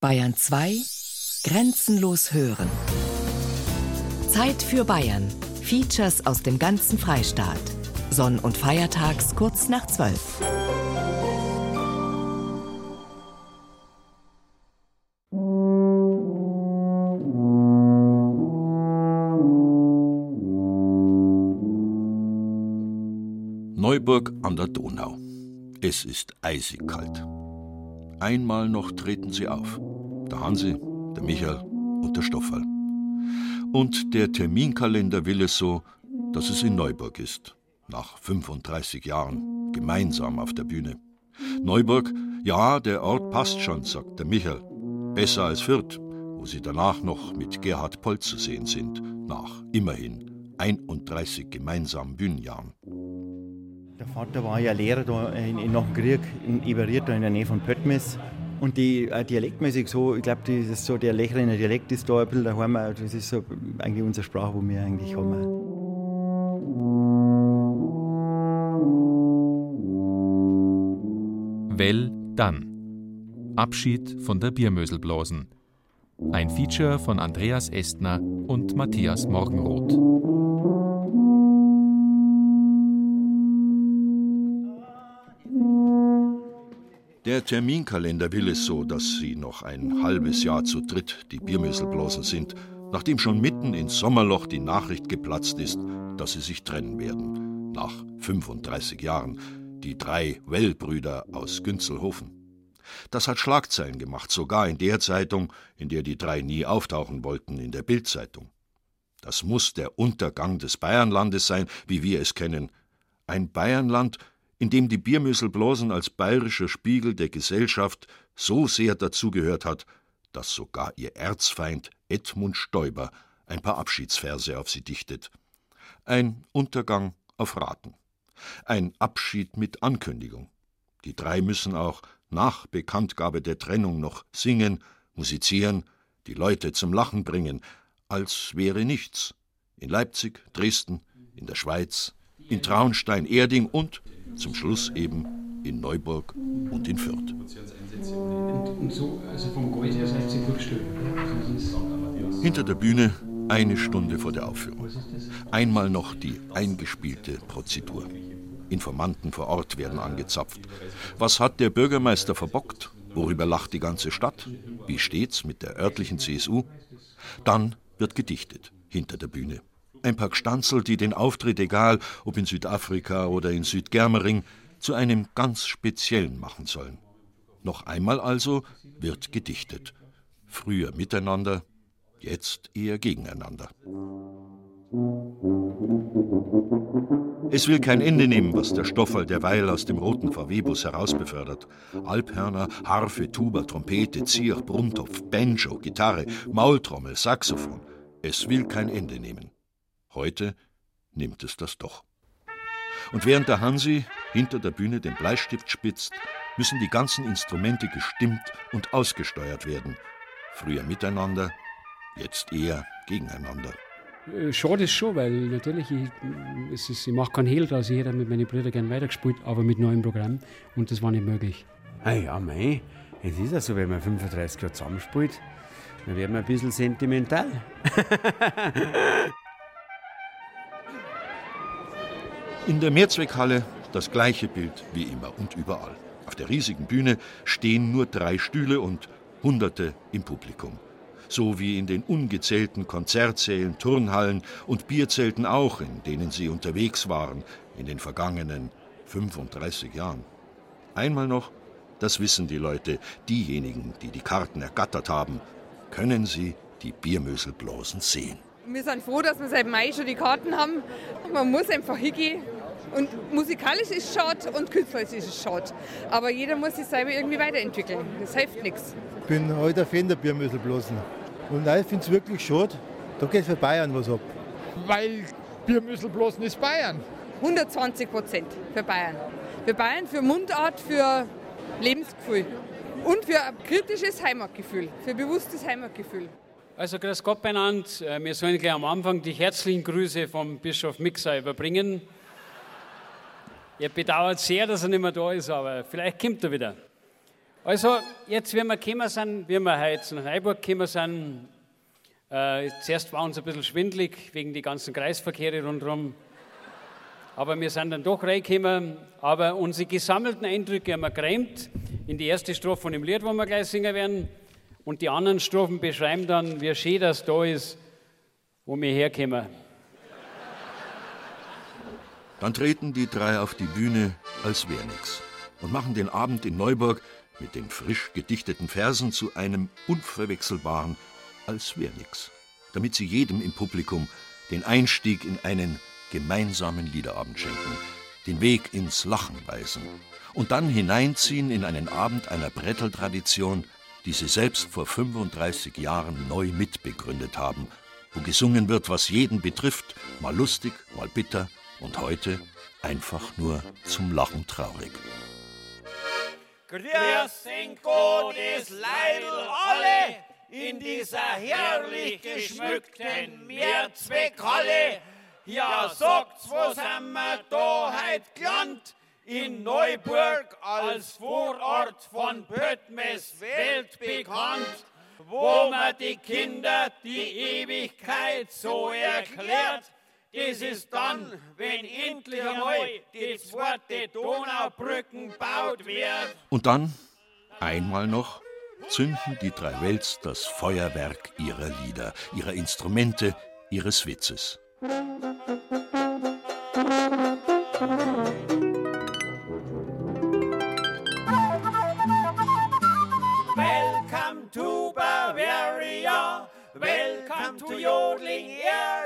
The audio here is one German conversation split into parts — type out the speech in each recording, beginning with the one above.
Bayern 2 Grenzenlos hören. Zeit für Bayern. Features aus dem ganzen Freistaat. Sonn- und Feiertags kurz nach 12. Neuburg an der Donau. Es ist eisig kalt. Einmal noch treten sie auf. Der Hansi, der Michael und der Stoffel. Und der Terminkalender will es so, dass es in Neuburg ist. Nach 35 Jahren. Gemeinsam auf der Bühne. Neuburg, ja, der Ort passt schon, sagt der Michael. Besser als Fürth, wo sie danach noch mit Gerhard Poll zu sehen sind. Nach immerhin 31 gemeinsamen Bühnenjahren. Der Vater war ja Lehrer da in, in, nach dem Krieg in Eberiert, in der Nähe von Pöttmes. Und die äh, dialektmäßig so, ich glaube, so der Lechreiner Dialekt ist da ein bisschen daheim. Das ist so eigentlich unsere Sprache, wo wir eigentlich haben. Well dann. Abschied von der Biermöselblasen. Ein Feature von Andreas Estner und Matthias Morgenroth. Der Terminkalender will es so, dass sie noch ein halbes Jahr zu dritt die Biermüsselblasen sind, nachdem schon mitten ins Sommerloch die Nachricht geplatzt ist, dass sie sich trennen werden. Nach 35 Jahren. Die drei Well-Brüder aus Günzelhofen. Das hat Schlagzeilen gemacht, sogar in der Zeitung, in der die drei nie auftauchen wollten, in der Bildzeitung. Das muss der Untergang des Bayernlandes sein, wie wir es kennen. Ein Bayernland, in dem die Biermüsselblasen als bayerischer Spiegel der Gesellschaft so sehr dazugehört hat, dass sogar ihr Erzfeind Edmund Stoiber ein paar Abschiedsverse auf sie dichtet. Ein Untergang auf Raten. Ein Abschied mit Ankündigung. Die drei müssen auch nach Bekanntgabe der Trennung noch singen, musizieren, die Leute zum Lachen bringen, als wäre nichts. In Leipzig, Dresden, in der Schweiz, in Traunstein, Erding und zum Schluss eben in Neuburg und in Fürth. Hinter der Bühne eine Stunde vor der Aufführung. Einmal noch die eingespielte Prozedur. Informanten vor Ort werden angezapft. Was hat der Bürgermeister verbockt? Worüber lacht die ganze Stadt? Wie steht's mit der örtlichen CSU? Dann wird gedichtet hinter der Bühne. Ein paar Gstanzel, die den Auftritt, egal ob in Südafrika oder in Südgermering, zu einem ganz speziellen machen sollen. Noch einmal also wird gedichtet. Früher miteinander, jetzt eher gegeneinander. Es will kein Ende nehmen, was der Stoffel derweil aus dem roten VW-Bus herausbefördert. Alphörner, Harfe, Tuba, Trompete, Zier, Bruntopf, Banjo, Gitarre, Maultrommel, Saxophon. Es will kein Ende nehmen. Heute nimmt es das doch. Und während der Hansi hinter der Bühne den Bleistift spitzt, müssen die ganzen Instrumente gestimmt und ausgesteuert werden. Früher miteinander, jetzt eher gegeneinander. Äh, schade ist schon, weil natürlich, ich, es ist, ich mache keinen Hehl draus. Ich hätte mit meinen Brüdern gerne weitergespielt, aber mit neuem Programm und das war nicht möglich. Ah ja, mei, es ist ja so, wenn man 35 Jahre zusammenspielt, dann wird man ein bisschen sentimental. In der Mehrzweckhalle das gleiche Bild wie immer und überall. Auf der riesigen Bühne stehen nur drei Stühle und Hunderte im Publikum. So wie in den ungezählten Konzertsälen, Turnhallen und Bierzelten auch, in denen sie unterwegs waren in den vergangenen 35 Jahren. Einmal noch, das wissen die Leute, diejenigen, die die Karten ergattert haben, können sie die Biermöselblasen sehen. Wir sind froh, dass wir seit Mai schon die Karten haben. Man muss einfach hingehen und musikalisch ist es schade und künstlerisch ist es schade. Aber jeder muss sich selber irgendwie weiterentwickeln. Das hilft nichts. Ich bin heute Fan der Biermüsselblasen. Und ich finde es wirklich schade. Da geht für Bayern was ab. Weil Biermüsselblasen ist Bayern. 120 Prozent für Bayern. Für Bayern, für Mundart, für Lebensgefühl. Und für ein kritisches Heimatgefühl, für bewusstes Heimatgefühl. Also grüß Gott beieinander. Äh, wir sollen gleich am Anfang die herzlichen Grüße vom Bischof Mixer überbringen. Er bedauert sehr, dass er nicht mehr da ist, aber vielleicht kommt er wieder. Also, jetzt, wie wir gekommen sind, wie wir heute nach Neuburg gekommen sind, äh, zuerst war uns ein bisschen schwindlig wegen die ganzen Kreisverkehre rundherum. Aber wir sind dann doch reingekommen. Aber unsere gesammelten Eindrücke haben wir geräumt in die erste Strophe von dem Lied, wo wir gleich singen werden. Und die anderen Strophen beschreiben dann, wie schön das da ist, wo wir herkommen. Dann treten die drei auf die Bühne, als wäre nix, und machen den Abend in Neuburg mit den frisch gedichteten Versen zu einem unverwechselbaren, als wäre nix, damit sie jedem im Publikum den Einstieg in einen gemeinsamen Liederabend schenken, den Weg ins Lachen weisen und dann hineinziehen in einen Abend einer Bretteltradition, die sie selbst vor 35 Jahren neu mitbegründet haben, wo gesungen wird, was jeden betrifft, mal lustig, mal bitter und heute einfach nur zum Lachen traurig. Grüß Gottes Leidl alle in dieser herrlich geschmückten Mehrzweckhalle ja, sagt's, wo sind wir da heut gelandet? In Neuburg als Vorort von Pöttmes weltbekannt, wo man die Kinder die Ewigkeit so erklärt. Das ist dann, wenn endlich einmal die zweite Donaubrücken baut wird. Und dann, einmal noch, zünden die drei Wels das Feuerwerk ihrer Lieder, ihrer Instrumente, ihres Witzes. Welcome to Bavaria. Welcome to yodeling area.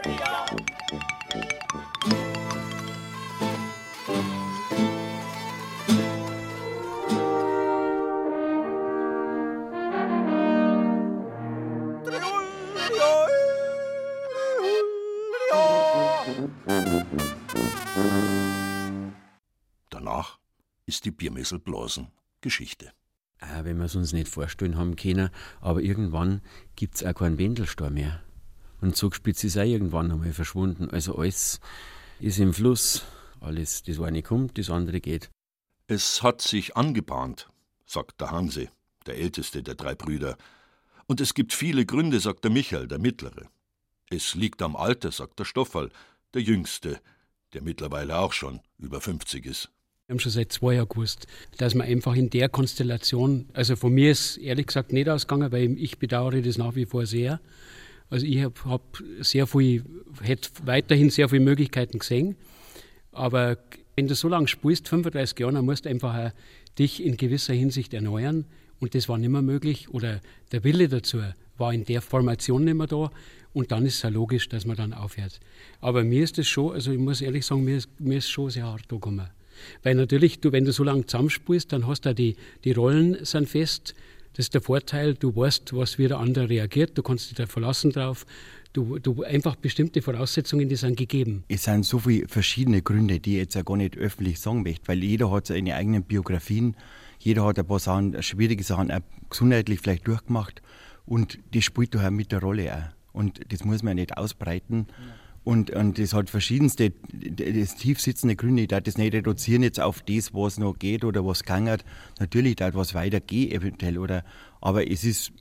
Die Biermessel Blasen Geschichte. Auch wenn wir es uns nicht vorstellen haben können, aber irgendwann gibt es auch keinen Wendelstau mehr. Und Zugspitze ist auch irgendwann einmal verschwunden. Also alles ist im Fluss. Alles, das eine kommt, das andere geht. Es hat sich angebahnt, sagt der Hanse, der älteste der drei Brüder. Und es gibt viele Gründe, sagt der Michael, der mittlere. Es liegt am Alter, sagt der Stoffel, der jüngste, der mittlerweile auch schon über 50 ist. Haben schon seit zwei Jahren gewusst, dass man einfach in der Konstellation, also von mir ist ehrlich gesagt nicht ausgegangen, weil ich bedauere das nach wie vor sehr. Also ich habe hab sehr viel, hätte weiterhin sehr viele Möglichkeiten gesehen, aber wenn du so lange spielst, 35 Jahre, dann musst du einfach dich in gewisser Hinsicht erneuern und das war nicht mehr möglich oder der Wille dazu war in der Formation nicht mehr da und dann ist es ja logisch, dass man dann aufhört. Aber mir ist das schon, also ich muss ehrlich sagen, mir ist, mir ist schon sehr hart gekommen. Weil natürlich, du, wenn du so lange zusammenspielst, dann hast du die, die Rollen sind fest. Das ist der Vorteil, du weißt, was wie der andere reagiert, du kannst dich da verlassen drauf. Du, du einfach bestimmte Voraussetzungen, die sind gegeben. Es sind so viele verschiedene Gründe, die ich jetzt auch gar nicht öffentlich sagen möchte, weil jeder hat seine eigenen Biografien, jeder hat ein paar Sachen, schwierige Sachen, auch gesundheitlich vielleicht durchgemacht und das spielt da mit der Rolle auch. Und das muss man nicht ausbreiten. Und, und das hat verschiedenste, das tief sitzende Gründe. Ich darf das nicht reduzieren jetzt auf das, was noch geht oder was gangert. Natürlich darf was weitergehen eventuell, oder, aber es ist,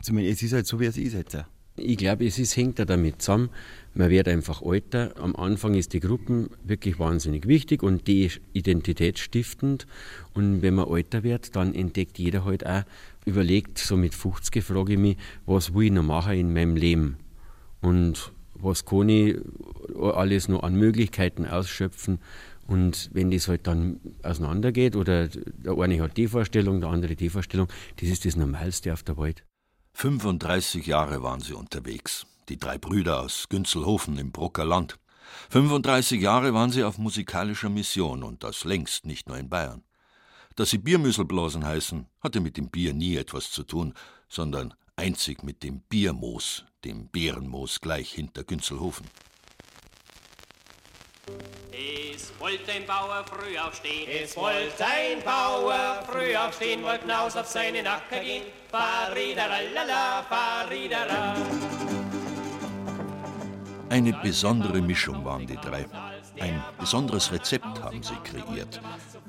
zumindest, es ist halt so, wie es ist jetzt. Ich glaube, es ist, hängt da damit zusammen, man wird einfach älter. Am Anfang ist die Gruppen wirklich wahnsinnig wichtig und die identitätsstiftend. Und wenn man älter wird, dann entdeckt jeder halt auch, überlegt, so mit 50 frage ich mich, was will ich noch machen in meinem Leben? Und was kann ich alles noch an Möglichkeiten ausschöpfen? Und wenn das halt dann auseinandergeht oder der eine hat die Vorstellung, der andere die Vorstellung, das ist das Normalste auf der Welt. 35 Jahre waren sie unterwegs, die drei Brüder aus Günzelhofen im Brucker Land. 35 Jahre waren sie auf musikalischer Mission und das längst nicht nur in Bayern. Dass sie Biermüsselblasen heißen, hatte mit dem Bier nie etwas zu tun, sondern einzig mit dem Biermoos, dem Bärenmoos gleich hinter Günzelhofen. Es wollte ein Bauer früh aufstehen, es wollte ein Bauer früh aufstehen, wollte hinaus auf seinen Acker gehen. Faridaralala, faridara. Eine besondere Mischung waren die drei. Ein besonderes Rezept haben sie kreiert.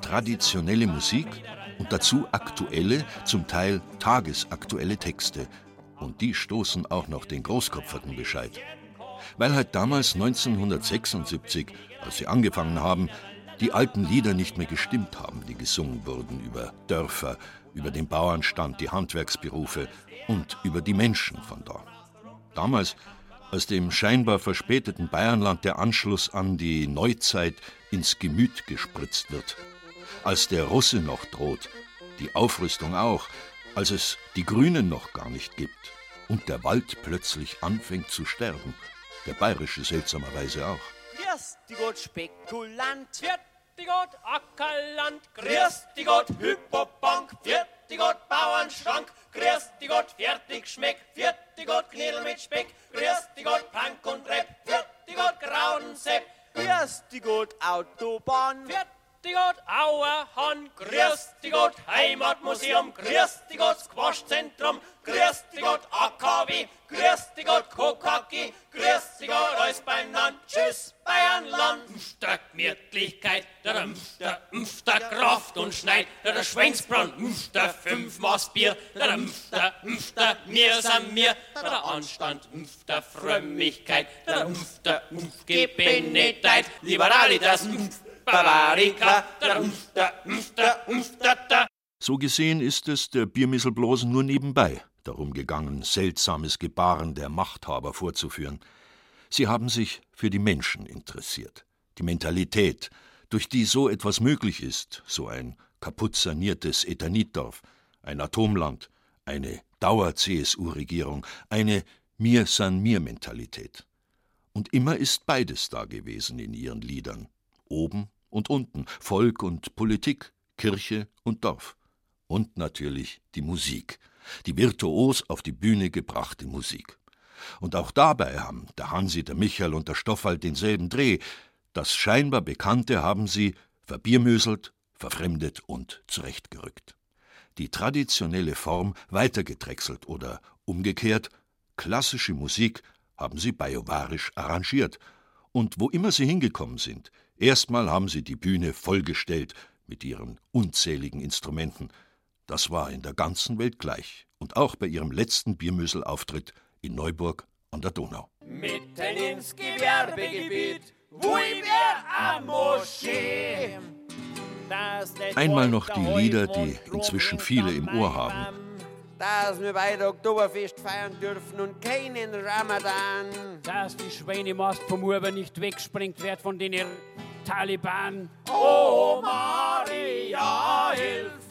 Traditionelle Musik und dazu aktuelle, zum Teil tagesaktuelle Texte. Und die stoßen auch noch den Großkopferten Bescheid. Weil halt damals 1976, als sie angefangen haben, die alten Lieder nicht mehr gestimmt haben, die gesungen wurden über Dörfer, über den Bauernstand, die Handwerksberufe und über die Menschen von da. Damals, als dem scheinbar verspäteten Bayernland der Anschluss an die Neuzeit ins Gemüt gespritzt wird, als der Russe noch droht, die Aufrüstung auch, als es die Grünen noch gar nicht gibt und der Wald plötzlich anfängt zu sterben, der bayerische seltsamerweise auch. Grüß die Gott Spekulant, die Gott Ackerland, Grüß die Gott Hypobank, die Gott Bauernschrank, Grüß die Gott fertig schmeckt, die Gott Knädel mit Speck, Grüß die Gott Plank und Viert die Gott Grauensepp, Grüß die Gott Autobahn, die Gott Auerhahn, Grüß die Gott Heimatmuseum, Grüß die Gott Squashzentrum, Grüß die Gott AKW, Grüß die Gott Kokaki, Grüß die Gott alles beieinander, Tschüss Bayernland. Der Gemütlichkeit, der Impf, der Kraft und Schneid, der Schweinsbrand, der Fünfmaß Bier, der Impf, der Mir sind mir, der Anstand, der Frömmigkeit, der Impf, der Liberalitas, Impf, So gesehen ist es der Biermisselblosen nur nebenbei darum gegangen, seltsames Gebaren der Machthaber vorzuführen. Sie haben sich für die Menschen interessiert, die Mentalität, durch die so etwas möglich ist, so ein kaputt saniertes Ethanitdorf, ein Atomland, eine Dauer-CSU-Regierung, eine Mir-san-mir-Mentalität. Und immer ist beides da gewesen in ihren Liedern, oben und unten, Volk und Politik, Kirche und Dorf. Und natürlich die Musik, die virtuos auf die Bühne gebrachte Musik. Und auch dabei haben der Hansi, der Michael und der Stoffwald denselben Dreh. Das scheinbar Bekannte haben sie verbiermöselt, verfremdet und zurechtgerückt. Die traditionelle Form weitergedrechselt oder umgekehrt, klassische Musik haben sie biovarisch arrangiert. Und wo immer sie hingekommen sind, erstmal haben sie die Bühne vollgestellt mit ihren unzähligen Instrumenten. Das war in der ganzen Welt gleich und auch bei ihrem letzten Biermüssel-Auftritt in Neuburg an der Donau. Mitten ins Gewerbegebiet, wo ich am Moschee. Einmal noch die Lieder, die inzwischen viele im Ohr haben. Dass wir beide Oktoberfest feiern dürfen und keinen Ramadan. Dass die Schweinemast vom Urban nicht wegsprengt wird von den Taliban. Oh Maria, hilf!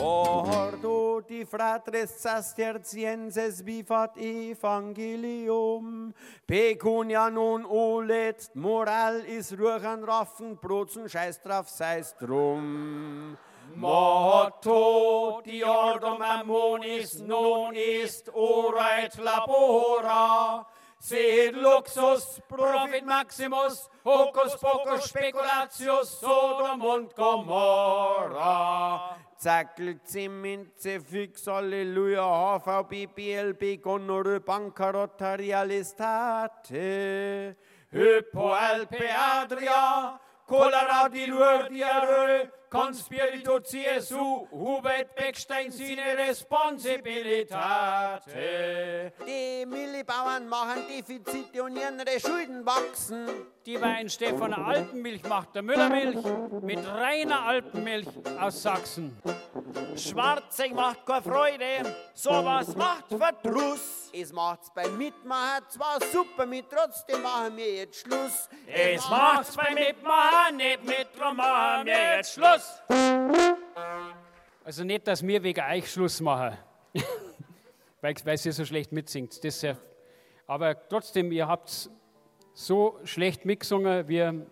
Ordo di fratres Cistercienses bifat evangelium, pecunia non olet, moral is ruchan raffen, brotzen scheiß drauf, sei's drum. Motto di ordum ammonis non est ora et labora, sed luxus profit maximus, hocus pocus speculatius, Sodom und Gomorra. Zackel, Zement, Fix, Halleluja, HVB, BLB, Gonorrhoe, Bancarotta, Realistate. Hypo Alpe Adria, Cholera di Lourdes Conspirito CSU, Hubert Beckstein sine Responsibilitate. Die Millibauern machen Defizite und ihre Schulden wachsen. Die Weinstefan Alpenmilch macht der Müllermilch mit reiner Alpenmilch aus Sachsen. Schwarzig macht keine Freude, sowas macht Verdruss. Es macht's beim Mitmachen zwar super, mit trotzdem machen wir jetzt Schluss. Es macht's beim Mitmachen nicht mit, drum machen wir jetzt Schluss. Also nicht, dass wir wegen euch Schluss machen, weil, weil ihr so schlecht mitsingt. Das ja, aber trotzdem, ihr habt so schlecht mitgesungen wie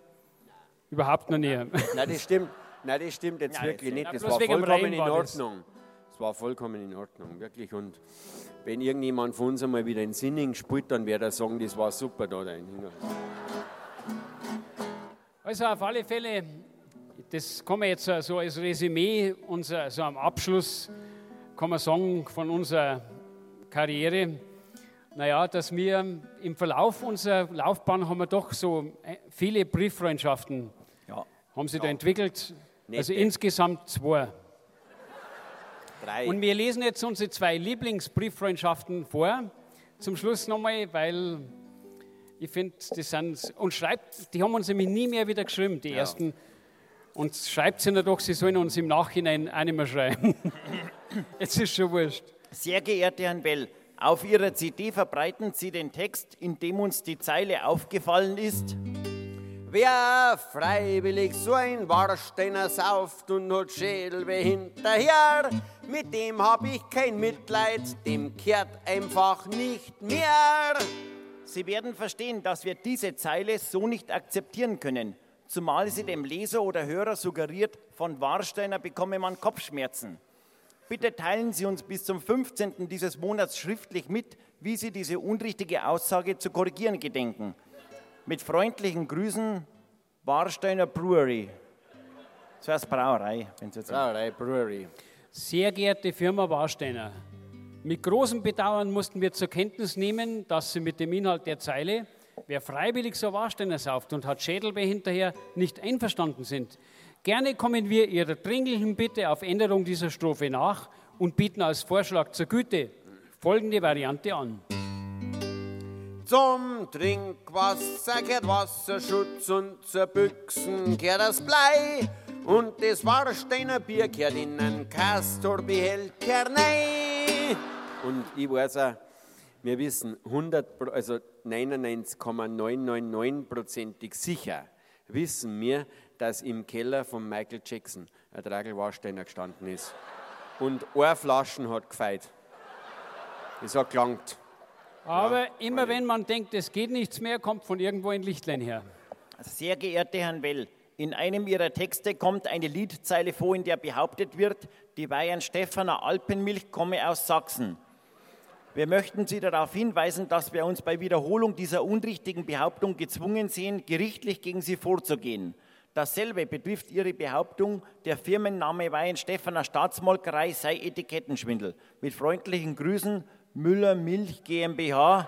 überhaupt noch nie. Nein, das stimmt. Nein, das stimmt jetzt Ja, wirklich nicht. Das war vollkommen in. Ordnung. Das war vollkommen in Ordnung, wirklich. Und wenn irgendjemand von uns einmal wieder in Sinning spielt, dann wird er sagen, das war super da. Dein Also auf alle Fälle, das kann man jetzt so so als Resümee, unser, so am Abschluss, kann man sagen, von unserer Karriere, naja, dass wir im Verlauf unserer Laufbahn haben wir doch so äh, viele Brieffreundschaften Ja. haben sich da entwickelt. Also insgesamt zwei. Drei. Und wir lesen jetzt unsere zwei Lieblingsbrieffreundschaften vor. Zum Schluss nochmal, weil ich finde, die sind. Und schreibt, die haben uns nämlich nie mehr wieder geschrieben, die ersten. Und schreibt sie doch, sie sollen uns im Nachhinein auch nicht mehr schreiben. Jetzt ist schon wurscht. Sehr geehrter Herr Bell, auf Ihrer CD verbreiten Sie den Text, in dem uns die Zeile aufgefallen ist. Wer freiwillig so ein Warsteiner sauft und hat Schädelweh hinterher, mit dem hab ich kein Mitleid, dem kehrt einfach nicht mehr. Sie werden verstehen, dass wir diese Zeile so nicht akzeptieren können, zumal sie dem Leser oder Hörer suggeriert, von Warsteiner bekomme man Kopfschmerzen. Bitte teilen Sie uns bis zum 15. dieses Monats schriftlich mit, wie Sie diese unrichtige Aussage zu korrigieren gedenken. Mit freundlichen Grüßen, Warsteiner Brewery. Das heißt Brauerei, wenn Sie jetzt Brauerei, Brewery. Sehr geehrte Firma Warsteiner, mit großem Bedauern mussten wir zur Kenntnis nehmen, dass Sie mit dem Inhalt der Zeile, wer freiwillig so Warsteiner sauft und hat Schädelweh hinterher, nicht einverstanden sind. Gerne kommen wir Ihrer dringlichen Bitte auf Änderung dieser Strophe nach und bieten als Vorschlag zur Güte folgende Variante an. Zum Trinkwasser gehört Wasserschutz und zur Büchsen gehört das Blei. Und das Warsteiner Bier gehört in einen Castorbehälter rein. Und ich weiß auch, wir wissen 100, Pro- also 99,999%ig sicher, wissen wir, dass im Keller von Michael Jackson ein Tragel Warsteiner gestanden ist. Und eine Flaschen hat gefeit. Das hat gelangt. Aber immer wenn man denkt, es geht nichts mehr, kommt von irgendwo ein Lichtlein her. Sehr geehrter Herrn Well, in einem Ihrer Texte kommt eine Liedzeile vor, in der behauptet wird, die Bayern Stephaner Alpenmilch komme aus Sachsen. Wir möchten Sie darauf hinweisen, dass wir uns bei Wiederholung dieser unrichtigen Behauptung gezwungen sehen, gerichtlich gegen Sie vorzugehen. Dasselbe betrifft Ihre Behauptung, der Firmenname Weihen Stephaner Staatsmolkerei sei Etikettenschwindel. Mit freundlichen Grüßen Müller Milch GmbH,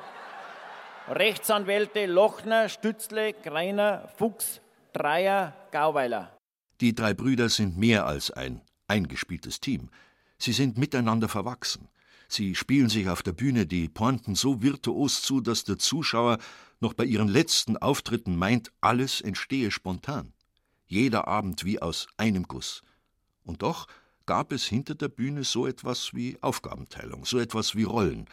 Rechtsanwälte Lochner, Stützle, Greiner, Fuchs, Dreier, Gauweiler. Die drei Brüder sind mehr als ein eingespieltes Team. Sie sind miteinander verwachsen. Sie spielen sich auf der Bühne die Pointen so virtuos zu, dass der Zuschauer noch bei ihren letzten Auftritten meint, alles entstehe spontan. Jeder Abend wie aus einem Guss. Und doch gab es hinter der Bühne so etwas wie Aufgabenteilung, so etwas wie Rollen.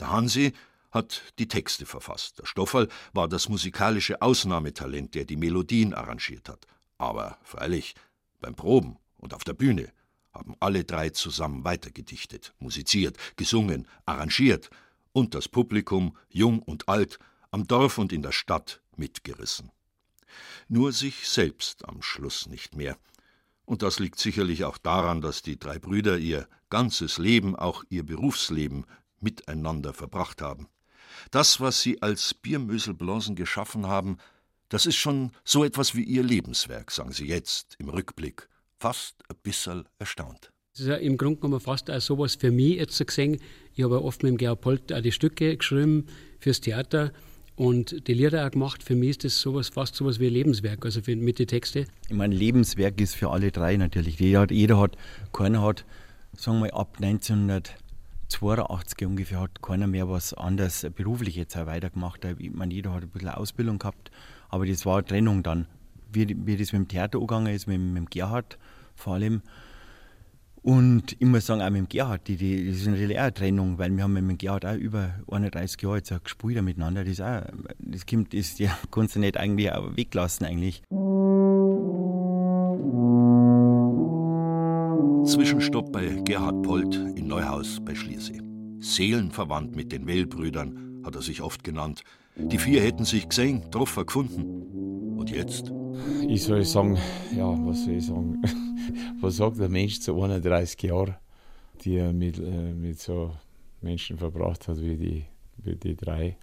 Der Hansi hat die Texte verfasst. Der Stofferl war das musikalische Ausnahmetalent, der die Melodien arrangiert hat. Aber freilich, beim Proben und auf der Bühne haben alle drei zusammen weitergedichtet, musiziert, gesungen, arrangiert und das Publikum, jung und alt, am Dorf und in der Stadt mitgerissen. Nur sich selbst am Schluss nicht mehr. Und das liegt sicherlich auch daran, dass die drei Brüder ihr ganzes Leben, auch ihr Berufsleben, miteinander verbracht haben. Das, was sie als Biermöselblasen geschaffen haben, das ist schon so etwas wie ihr Lebenswerk, sagen sie jetzt im Rückblick, fast ein bisschen erstaunt. Das ist ja im Grunde genommen fast auch sowas für mich jetzt gesehen. Ich habe ja oft mit dem Gerhard Polt auch die Stücke geschrieben fürs Theater und die Lieder auch gemacht. Für mich ist das sowas, fast sowas wie ein Lebenswerk, also für, mit den Texten. Ich meine, Lebenswerk ist für alle drei natürlich. Jeder hat, jeder hat keiner hat, sagen wir ab 1982 ungefähr hat keiner mehr was anderes beruflich jetzt auch weitergemacht. Ich meine, jeder hat ein bisschen Ausbildung gehabt, aber das war eine Trennung dann. Wie, wie das mit dem Theater angegangen ist, mit, mit Gerhard vor allem. Und ich muss sagen, auch mit dem Gerhard, die, die, das ist natürlich auch eine Trennung, weil wir haben mit dem Gerhard auch über 31 Jahre jetzt auch gespielt miteinander. Das, ist auch, das, kommt, das ja, kannst du nicht eigentlich auch weglassen eigentlich. Zwischenstopp bei Gerhard Polt in Neuhaus bei Schliersee. Seelenverwandt mit den Well-Brüdern, hat er sich oft genannt. Die vier hätten sich gesehen, getroffen, gefunden. Und jetzt? Ich soll sagen, ja, was soll ich sagen? Was sagt der Mensch zu 31 Jahren, die er mit, äh, mit so Menschen verbracht hat wie die, wie die drei?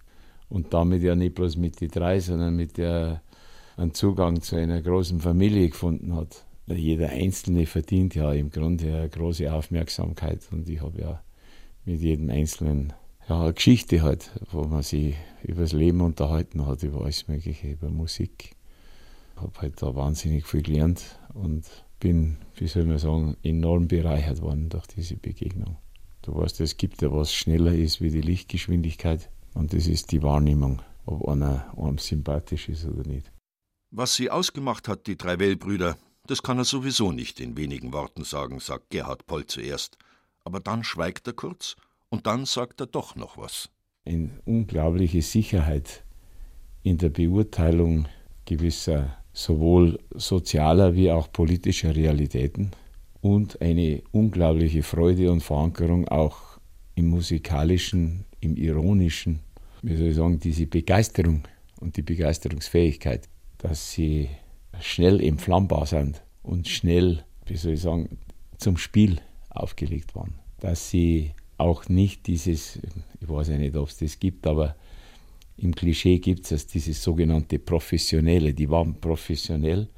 Und damit ja nicht bloß mit die drei, sondern mit der einen Zugang zu einer großen Familie gefunden hat. Jeder Einzelne verdient ja im Grunde eine große Aufmerksamkeit und ich habe ja mit jedem Einzelnen ja, eine Geschichte halt, wo man sich über das Leben unterhalten hat, über alles Mögliche, über Musik. Ich habe halt da wahnsinnig viel gelernt und bin, wie soll man sagen, enorm bereichert worden durch diese Begegnung. Du weißt, es gibt ja was schneller ist wie die Lichtgeschwindigkeit und das ist die Wahrnehmung, ob einer einem sympathisch ist oder nicht. Was sie ausgemacht hat, die drei Wellbrüder, das kann er sowieso nicht in wenigen Worten sagen, sagt Gerhard Poll zuerst. Aber dann schweigt er kurz und dann sagt er doch noch was. Eine unglaubliche Sicherheit in der Beurteilung gewisser sowohl sozialer wie auch politischer Realitäten und eine unglaubliche Freude und Verankerung auch im musikalischen, im ironischen, wie soll ich sagen, diese Begeisterung und die Begeisterungsfähigkeit, dass sie schnell entflammbar sind und schnell, wie soll ich sagen, zum Spiel aufgelegt waren. Dass sie auch nicht dieses, ich weiß ja nicht, ob es das gibt, aber im Klischee gibt es dieses sogenannte Professionelle. Die waren professionell,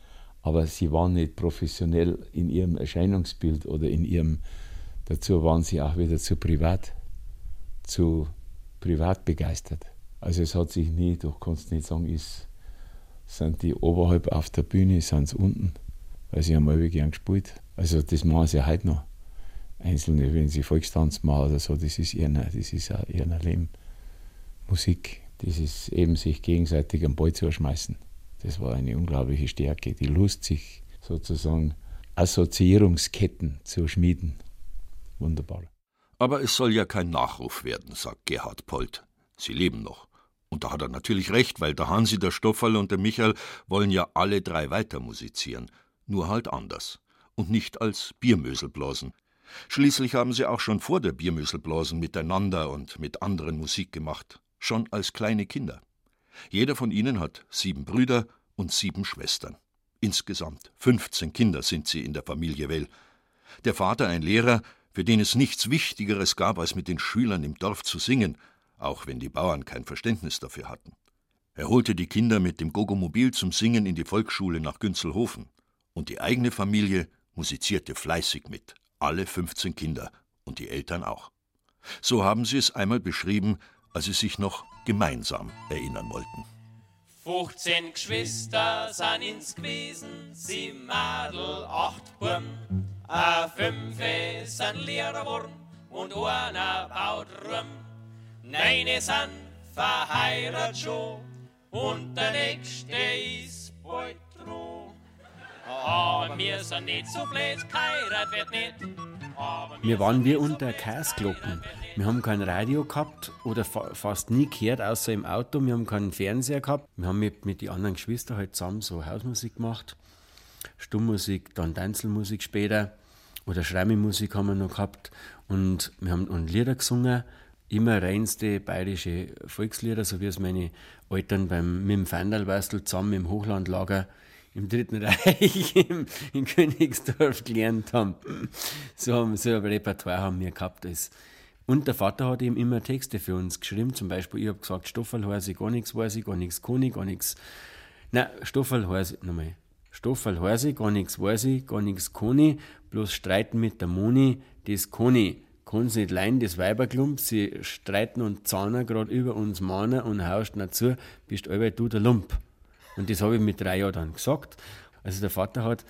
aber sie waren nicht professionell in ihrem Erscheinungsbild oder in ihrem, dazu waren sie auch wieder zu privat, zu privat begeistert. Also es hat sich nie, du kannst nicht sagen, ist, sind die oberhalb auf der Bühne, sind sie unten, weil sie haben alle gern gespielt. Also das machen sie heute noch. Einzelne, wenn sie Volkstanz machen oder so, das ist ihr, das ist auch ihr Leben. Musik, dieses eben sich gegenseitig am Ball zu schmeißen. Das war eine unglaubliche Stärke, die Lust, sich sozusagen Assoziierungsketten zu schmieden. Wunderbar. Aber es soll ja kein Nachruf werden, sagt Gerhard Polt. Sie leben noch. Und da hat er natürlich recht, weil der Hansi, der Stofferl und der Michael wollen ja alle drei weiter musizieren. Nur halt anders. Und nicht als Biermöselblasen. Schließlich haben sie auch schon vor der Biermöselblasen miteinander und mit anderen Musik gemacht schon als kleine Kinder. Jeder von ihnen hat sieben Brüder und sieben Schwestern. Insgesamt 15 Kinder sind sie in der Familie Well. Der Vater ein Lehrer, für den es nichts Wichtigeres gab, als mit den Schülern im Dorf zu singen, auch wenn die Bauern kein Verständnis dafür hatten. Er holte die Kinder mit dem Gogomobil zum Singen in die Volksschule nach Günzelhofen. Und die eigene Familie musizierte fleißig mit, alle 15 Kinder und die Eltern auch. So haben sie es einmal beschrieben, als sie sich noch gemeinsam erinnern wollten. 15 Geschwister sind ins gewesen, sieben Madel, acht Burm. A fünfe sind Lehrer worden und einer baut rum. Neine sind verheiratet schon und der nächste ist bald dran. Aber wir sind nicht so blöd, geheirat wird nicht. Wir waren wie unter Chaosglocken. Wir haben kein Radio gehabt oder fa fast nie gehört, außer im Auto. Wir haben keinen Fernseher gehabt. Wir haben mit, mit den anderen Geschwistern halt zusammen so Hausmusik gemacht. Stummmusik, dann Tanzelmusik später. Oder Schreimemusik haben wir noch gehabt. Und wir haben und Lieder gesungen. Immer reinste bayerische Volkslieder, so wie es meine Eltern beim, mit dem Fandalwastel zusammen im Hochlandlager im Dritten Reich im, in Königsdorf gelernt haben. So, so ein Repertoire haben wir gehabt. Das. Und der Vater hat eben immer Texte für uns geschrieben. Zum Beispiel, ich habe gesagt, Stoffel weiß ich, gar nichts weiß ich, gar nichts kann ich, gar nichts. Nein, Stoffel weiß ich, nochmal. Stoffel weiß ich, gar nichts weiß ich, gar nichts kann ich, bloß streiten mit der Moni, das kann ich. Kann sie nicht leiden, das Weiberklump, sie streiten und zahnen gerade über uns Männer und haust nicht zu, bist allweil du der Lump. Und das habe ich mit drei Jahren dann gesagt. Also der Vater hat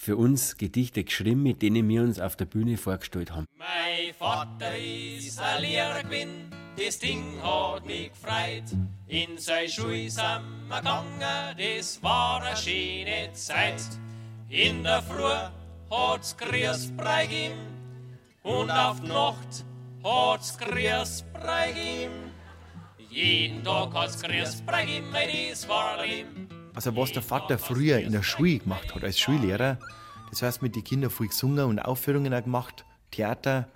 für uns Gedichte geschrieben, mit denen wir uns auf der Bühne vorgestellt haben. Mein Vater ist ein Lehrer gewesen, das Ding hat mich gefreut. In seine Schule sind wir gegangen, das war eine schöne Zeit. In der Früh hat's Grießbrei gegeben und auf die Nacht hat's Grießbrei gegeben. Jeden Tag hat's Grießbrei gegeben, das war ein Also was der Vater früher in der Schule gemacht hat, als Schullehrer, das heißt mit den Kindern viel gesungen und Aufführungen auch gemacht, Theater,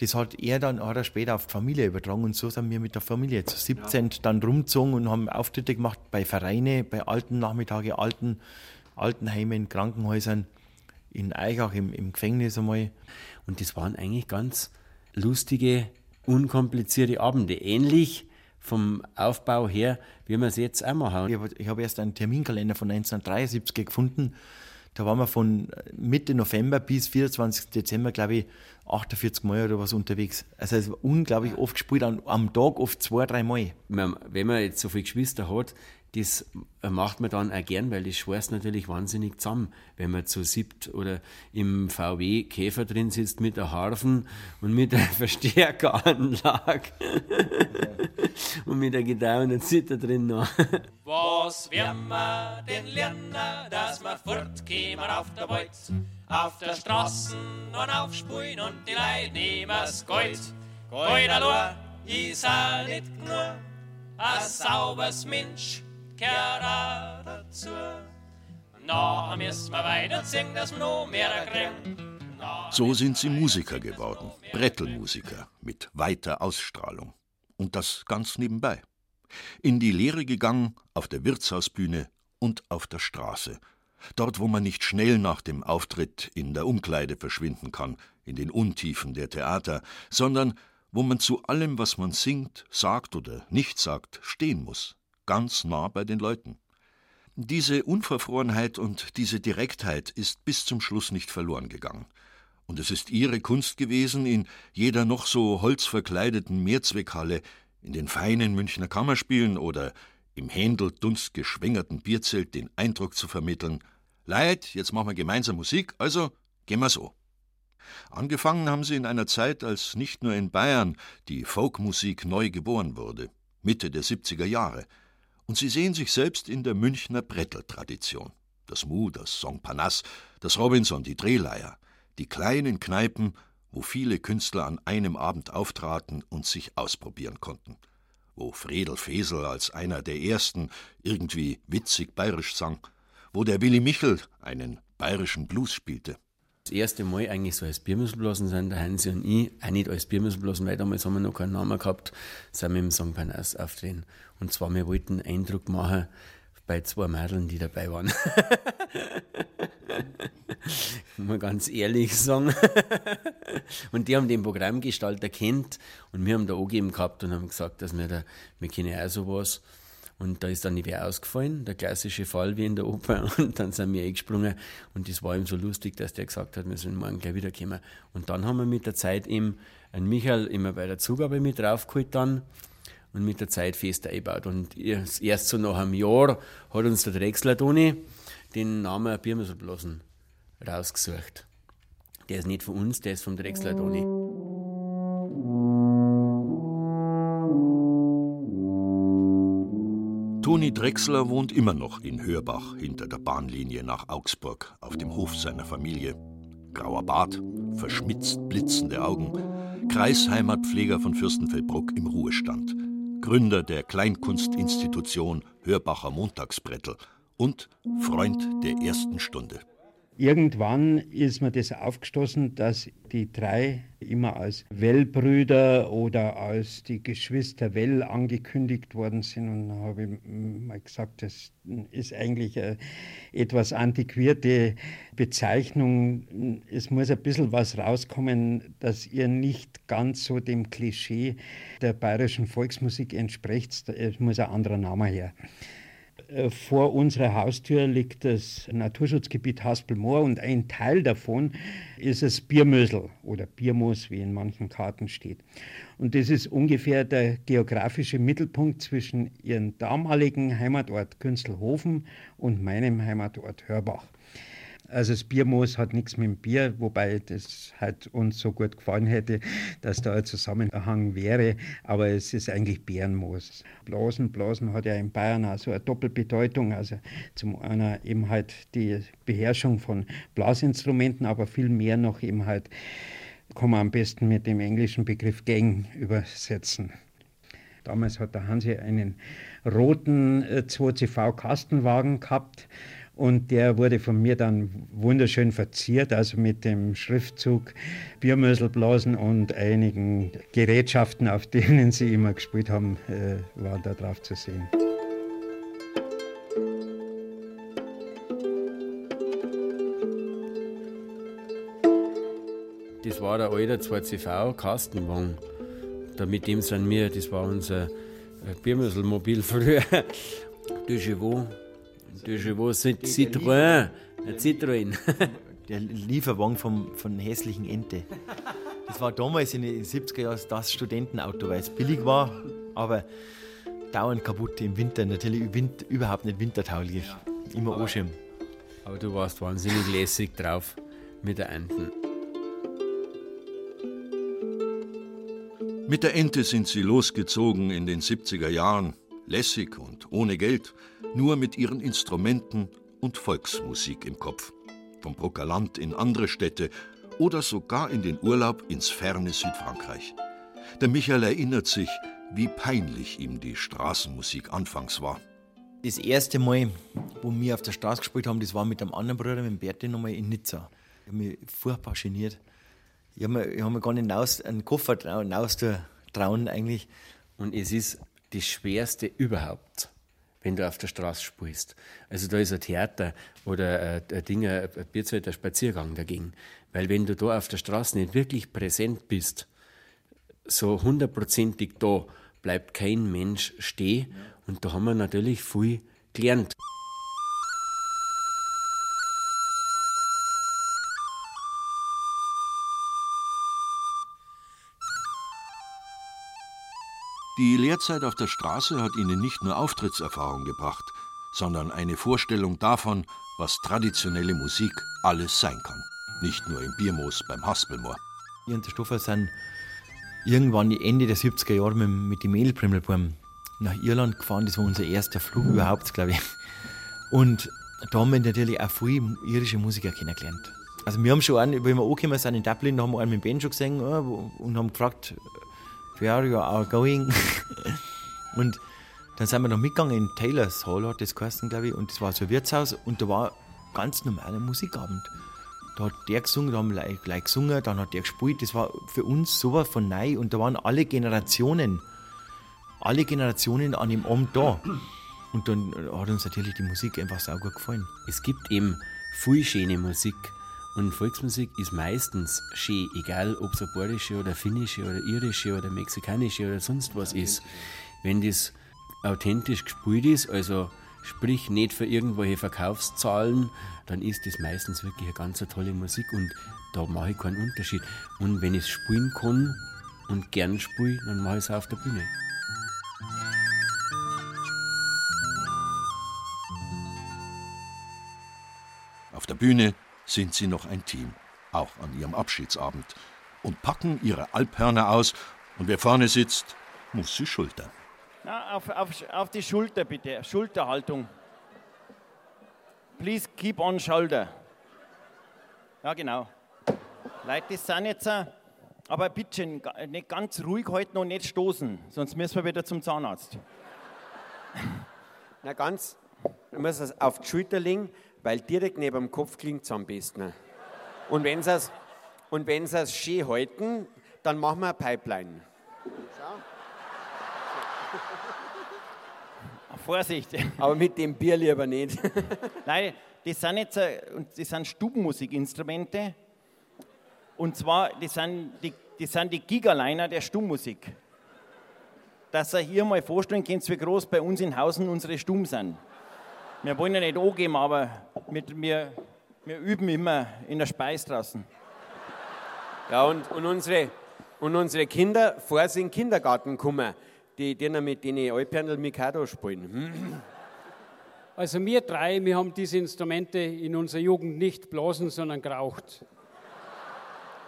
das hat er dann hat er später auf die Familie übertragen und so sind wir mit der Familie zu 17 dann rumgezogen und haben Auftritte gemacht bei Vereinen, bei alten Nachmittage, alten Altenheimen, Krankenhäusern, in Eichach im, im Gefängnis einmal. Und das waren eigentlich ganz lustige, unkomplizierte Abende. Ähnlich vom Aufbau her, wie wir es jetzt auch machen. Ich habe hab erst einen Terminkalender von 1973 gefunden. Da waren wir von Mitte November bis 24. Dezember, glaube ich, 48 Mal oder was unterwegs. Also es war unglaublich oft gespielt, am, Tag oft zwei, drei Mal. Wenn man jetzt so viele Geschwister hat, das macht man dann auch gern, weil das schweißt natürlich wahnsinnig zusammen, wenn man zu siebt oder im VW Käfer drin sitzt mit der Harfen und mit der Verstärkeranlage und mit der der Zither drin noch. Was werden wir denn lernen, dass wir fortkommen auf der Welt? Auf der Straße und aufspulen und die Leute nehmen's Gold. Gold allein ist auch nicht nur ein sauberes Mensch auch dazu. Nachher müssen wir weiterziehen, dass wir noch mehr kriegen. So sind sie Musiker geworden, Brettelmusiker mit weiter Ausstrahlung. Und das ganz nebenbei. In die Lehre gegangen, auf der Wirtshausbühne und auf der Straße. Dort, wo man nicht schnell nach dem Auftritt in der Umkleide verschwinden kann, in den Untiefen der Theater, sondern wo man zu allem, was man singt, sagt oder nicht sagt, stehen muss, ganz nah bei den Leuten. Diese Unverfrorenheit und diese Direktheit ist bis zum Schluss nicht verloren gegangen. Und es ist ihre Kunst gewesen, in jeder noch so holzverkleideten Mehrzweckhalle, in den feinen Münchner Kammerspielen oder im Händel-Dunst geschwängerten Bierzelt den Eindruck zu vermitteln: Leid, jetzt machen wir gemeinsam Musik, also gehen wir so. Angefangen haben sie in einer Zeit, als nicht nur in Bayern die Folkmusik neu geboren wurde, Mitte der 70er Jahre. Und sie sehen sich selbst in der Münchner Brettel-Tradition. Das Mu, das Song Panas, das Robinson, die Drehleier, die kleinen Kneipen, wo viele Künstler an einem Abend auftraten und sich ausprobieren konnten. Wo Fredel Fesel als einer der ersten irgendwie witzig bayerisch sang, wo der Willi Michel einen bayerischen Blues spielte. Das erste Mal eigentlich so als Biermüsselblasen sind der Hansi und ich, auch nicht als Biermüsselblasen, weil damals haben wir noch keinen Namen gehabt, sind wir im Song Panas auftreten. Und zwar, wir wollten Eindruck machen bei zwei Mädeln, die dabei waren. Mal ganz ehrlich sagen. und die haben den Programmgestalter kennt und wir haben da angegeben gehabt und haben gesagt, dass wir da, wir kennen auch sowas. Und da ist dann die Wehr ausgefallen, der klassische Fall wie in der Oper. Und dann sind wir eingesprungen. Und das war ihm so lustig, dass der gesagt hat, wir sollen morgen gleich wiederkommen. Und dann haben wir mit der Zeit eben einen Michael immer bei der Zugabe mit draufgeholt dann und mit der Zeit fest eingebaut. Und erst so nach einem Jahr hat uns der Drechsler Toni den Namen Biermüsselblasen rausgesucht. Der ist nicht von uns, der ist vom Drechsler Toni. Toni Drechsler wohnt immer noch in Hörbach hinter der Bahnlinie nach Augsburg auf dem Hof seiner Familie. Grauer Bart, verschmitzt blitzende Augen, Kreisheimatpfleger von Fürstenfeldbruck im Ruhestand, Gründer der Kleinkunstinstitution Hörbacher Montagsbrettel und Freund der ersten Stunde. Irgendwann ist mir das aufgestoßen, dass die drei immer als Well-Brüder oder als die Geschwister Well angekündigt worden sind. Und habe ich mal gesagt, das ist eigentlich eine etwas antiquierte Bezeichnung. Es muss ein bisschen was rauskommen, dass ihr nicht ganz so dem Klischee der bayerischen Volksmusik entspricht. Es muss ein anderer Name her. Äh, vor unserer Haustür liegt das Naturschutzgebiet Haspelmoor und ein Teil davon ist das Biermösel oder Biermoos, wie in manchen Karten steht. Und das ist ungefähr der geografische Mittelpunkt zwischen ihrem damaligen Heimatort Künzelhofen und meinem Heimatort Hörbach. Also das Biermoos hat nichts mit dem Bier, wobei das halt uns so gut gefallen hätte, dass da ein Zusammenhang wäre, aber es ist eigentlich Bärenmoos. Blasen, Blasen hat ja in Bayern auch so eine Doppelbedeutung, also zum einen eben halt die Beherrschung von Blasinstrumenten, aber viel mehr noch eben halt kann man am besten mit dem englischen Begriff Gang übersetzen. Damals hat der Hansi einen roten 2CV äh, Kastenwagen gehabt und der wurde von mir dann wunderschön verziert, also mit dem Schriftzug Biermöselblasen und einigen Gerätschaften, auf denen sie immer gespielt haben, äh, war da drauf zu sehen. Das war der alte 2CV Kastenwagen. Da mit dem sind wir, das war unser äh, Biermöselmobil früher. De Chevaux Du schon was? Citroën. Ein Citroën. Der Lieferwagen vom, von hässlichen Ente. Das war damals in den 70er Jahren das Studentenauto, weil es billig war. Aber dauernd kaputt im Winter. Natürlich Wind, überhaupt nicht wintertauglich. Ja. Immer Oschirm. Aber du warst wahnsinnig lässig drauf mit der Enten. Mit der Ente sind sie losgezogen in den 70er Jahren, lässig und ohne Geld, nur mit ihren Instrumenten und Volksmusik im Kopf. Vom Bruckerland in andere Städte oder sogar in den Urlaub ins ferne Südfrankreich. Der Michael erinnert sich, wie peinlich ihm die Straßenmusik anfangs war. Das erste Mal, wo wir auf der Straße gespielt haben, das war mit einem anderen Bruder, mit dem Berti, nochmal in Nizza. Ich habe mich furchtbar geniert. Ich habe mir, hab mir gar nicht hinaus, einen Koffer hinaus trauen eigentlich. Und es ist das Schwerste überhaupt, wenn du auf der Straße spielst. Also da ist ein Theater oder ein, ein Ding, ein Bierzweiter Spaziergang dagegen. Weil wenn du da auf der Straße nicht wirklich präsent bist, so hundertprozentig da, bleibt kein Mensch stehen. Und da haben wir natürlich viel gelernt. Die Lehrzeit auf der Straße hat ihnen nicht nur Auftrittserfahrung gebracht, sondern eine Vorstellung davon, was traditionelle Musik alles sein kann. Nicht nur im Biermoos beim Haspelmoor. Ich und der Stoffer sind irgendwann Ende der 70er Jahre mit, dem Mehlprimmelbaum nach Irland gefahren. Das war unser erster Flug überhaupt, glaube ich. Und da haben wir natürlich auch viele irische Musiker kennengelernt. Also wir haben schon einen, wenn wir angekommen sind in Dublin, da haben wir einen mit Banjo gesehen äh, und haben gefragt, where you are going? und dann sind wir noch mitgegangen in Taylor's Hall, hat das geheißen, glaube ich, und das war so ein Wirtshaus und da war ganz normaler Musikabend. Da hat der gesungen, da haben wir gleich gesungen, dann hat der gespielt. Das war für uns sowas von neu und da waren alle Generationen, alle Generationen an dem Abend da. Und dann hat uns natürlich die Musik einfach saugut gefallen. Es gibt eben viel schöne Musik. Und Volksmusik ist meistens schön, egal ob es eine bayerische oder finnische oder irische oder mexikanische oder sonst was ist. Wenn das authentisch gespielt ist, also sprich nicht für irgendwelche Verkaufszahlen, dann ist das meistens wirklich eine ganz tolle Musik und da mache ich keinen Unterschied. Und wenn ich es spielen kann und gern spiele, dann mache ich es auf der Bühne. Auf der Bühne sind sie noch ein Team, auch an ihrem Abschiedsabend, und packen ihre Alphörner aus und wer vorne sitzt, muss sie schultern. Na, auf, auf, auf die Schulter bitte, Schulterhaltung. Please keep on shoulder. Ja, genau. Leute, das sind jetzt, aber bitte nicht ganz ruhig halten und nicht stoßen, sonst müssen wir wieder zum Zahnarzt. Na, ganz, du musst es auf die Schulter legen, weil direkt neben dem Kopf klingt es am besten. Und wenn sie es, und wenn sie es schön halten, dann machen wir eine Pipeline. Vorsicht. Aber mit dem Bier lieber nicht. Nein, das sind jetzt das sind Stubenmusikinstrumente. Und zwar, das sind die, das sind die Gigaliner der Stummmusik. Dass ihr hier mal vorstellen könnt, wie groß bei uns in Hausen unsere Stumm sind. Wir wollen ja nicht angeben, aber mit, wir, wir üben immer in der Speis draußen. Ja, und, und, unsere, und unsere Kinder vor sie in den Kindergarten kommen die, die mit denen Alperndl Mikado spielen. Also wir drei, wir haben diese Instrumente in unserer Jugend nicht blasen, sondern geraucht.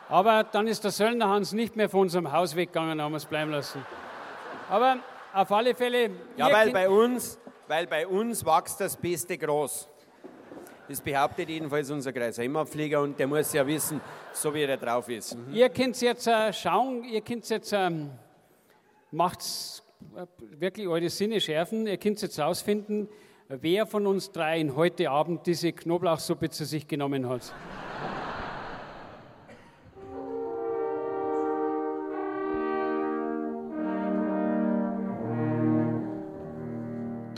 Aber dann ist der Söllner Hans nicht mehr von unserem Haus weggegangen, haben wir es bleiben lassen. Aber auf alle Fälle. Ja, weil bei uns, weil bei uns wächst das Beste groß. Das behauptet jedenfalls unser Kreisheimerpfleger und der muss ja wissen, so wie er drauf ist. Mhm. Ihr könnt jetzt äh, schauen, ihr könnt jetzt ähm, macht äh, wirklich eure Sinne schärfen. Ihr könnt jetzt herausfinden, wer von uns dreien heute Abend diese Knoblauchsuppe zu sich genommen hat.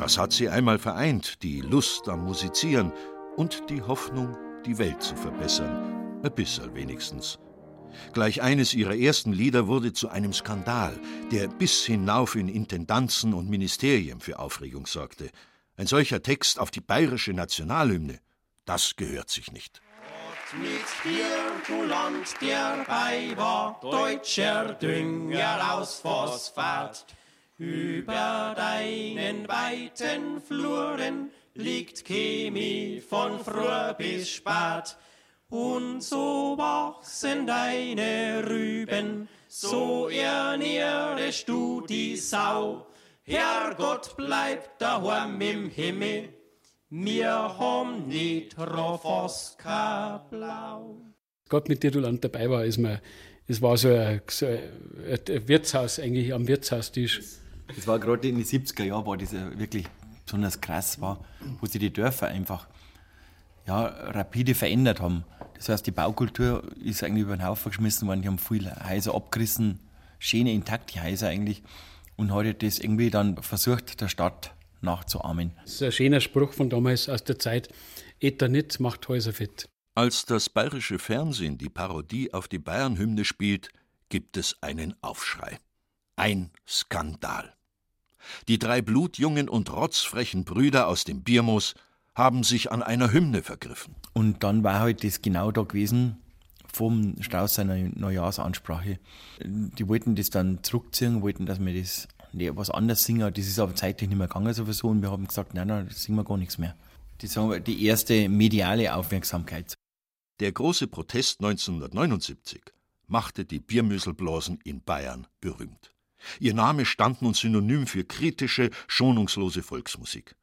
Das hat sie einmal vereint, die Lust am Musizieren und die Hoffnung, die Welt zu verbessern. Ein bisschen wenigstens. Gleich eines ihrer ersten Lieder wurde zu einem Skandal, der bis hinauf in Intendanzen und Ministerien für Aufregung sorgte. Ein solcher Text auf die bayerische Nationalhymne, das gehört sich nicht. Mit dir, du Land der bei deutscher Dünger aus Phosphat. Über deinen weiten Fluren liegt Chemie von früh bis spät. Und so wachsen deine Rüben, so ernährst du die Sau. Herrgott bleibt daheim im Himmel, mir haben nicht Rofoska blau. Gott mit Titulant dabei war, ist mir, es war so ein, so ein Wirtshaus, eigentlich am Wirtshaustisch. Das war gerade in den 70er Jahren, wo das wirklich besonders krass war, wo sich die Dörfer einfach ja, rapide verändert haben. Das heißt, die Baukultur ist eigentlich über den Haufen geschmissen worden. Die haben viele Häuser abgerissen, schöne, intakte Häuser eigentlich. Und heute das irgendwie dann versucht, der Stadt nachzuahmen. Das ist ein schöner Spruch von damals aus der Zeit. Eternit macht Häuser fit. Als das bayerische Fernsehen die Parodie auf die Bayernhymne spielt, gibt es einen Aufschrei. Ein Skandal. Die drei blutjungen und rotzfrechen Brüder aus dem Biermoos haben sich an einer Hymne vergriffen. Und dann war halt das genau da gewesen vom Strauß seiner Neujahrsansprache. Die wollten das dann zurückziehen, wollten, dass wir das nee, was anderes singen. Das ist aber zeitlich nicht mehr gegangen sowieso und wir haben gesagt, nein, nein, das singen wir gar nichts mehr. Das war die erste mediale Aufmerksamkeit. Der große Protest 1979 machte die Biermüsselblasen in Bayern berühmt. Ihr Name stand nun synonym für kritische, schonungslose Volksmusik.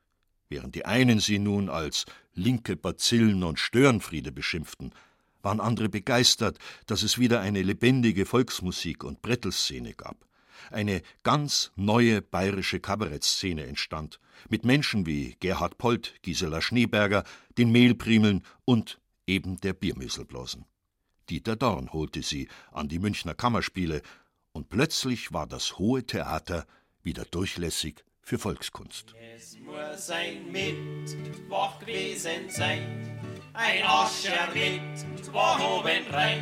Während die einen sie nun als linke Bazillen und Störenfriede beschimpften, waren andere begeistert, dass es wieder eine lebendige Volksmusik und Brettelszene gab. Eine ganz neue bayerische Kabarettszene entstand, mit Menschen wie Gerhard Polt, Gisela Schneeberger, den Mehlprimeln und eben der Biermüsselblasen. Dieter Dorn holte sie an die Münchner Kammerspiele, und plötzlich war das Hohe Theater wieder durchlässig für Volkskunst. Es muss ein Mittwoch gewesen sein, ein Ascher mit zwei oben rein.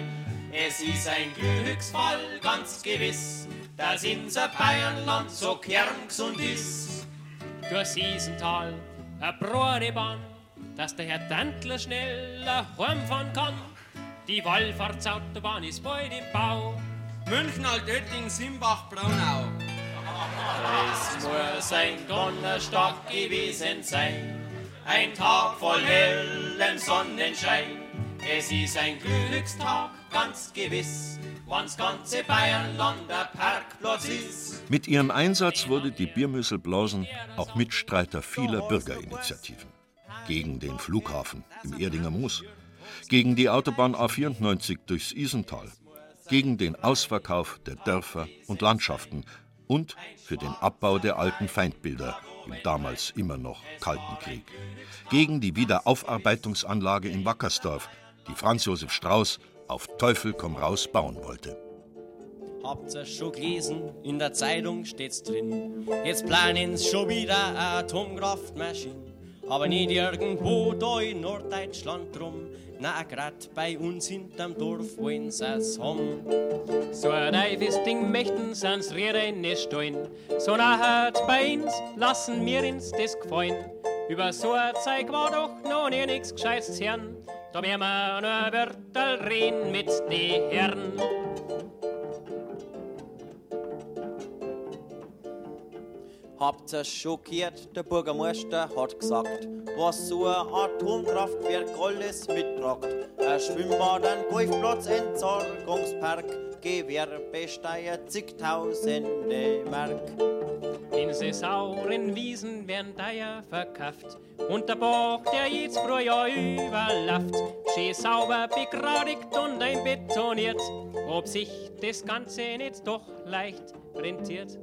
Es ist ein Glücksfall, ganz gewiss, dass unser Bayernland so kerngesund ist. Durch Siesental, eine Brohrebahn, dass der Herr Tantler schneller heimfahren kann. Die Wallfahrtsautobahn ist bald im Bau. München, Altötting, Simbach, Braunau. Es muss ein Donnerstag gewesen sein, ein Tag voll hellem Sonnenschein. Es ist ein Glückstag, ganz gewiss, wann's ganze Bayernland der Parkplatz ist. Mit ihrem Einsatz wurde die Biermüsselblasen auch Mitstreiter vieler Bürgerinitiativen. Gegen den Flughafen im Erdinger Moos, gegen die Autobahn A94 durchs Isental, gegen den Ausverkauf der Dörfer und Landschaften und für den Abbau der alten Feindbilder im damals immer noch Kalten Krieg, gegen die Wiederaufarbeitungsanlage in Wackersdorf, die Franz Josef Strauß auf Teufel komm raus bauen wollte. Habt ihr schon gelesen, in der Zeitung steht's drin. Jetzt planen's schon wieder eine Atomkraftmaschine. Aber nicht irgendwo da in Norddeutschland drum. Na, grad bei uns hinterm Dorf wollen sie's haben. So ein neifes Ding möchten sind's Räder nicht stehen. So nachher bei uns lassen wir uns das gefallen. Über so ein Zeug war doch noch nie nix Gescheites hören. Da werden wir nur Wörter reden mit den Herren. Habt ihr schon gehört, der Bürgermeister hat gesagt, was so ein Atomkraftwerk alles mittragt. Ein Schwimmbad, Golfplatz, Entsorgungspark, Gewerbesteuer, zigtausende Mark. In sauren Wiesen werden Deier verkauft und der Bach, der jetzt pro Jahr überlauft, schön sauber begradigt und einbetoniert, ob sich das Ganze nicht doch leicht rentiert.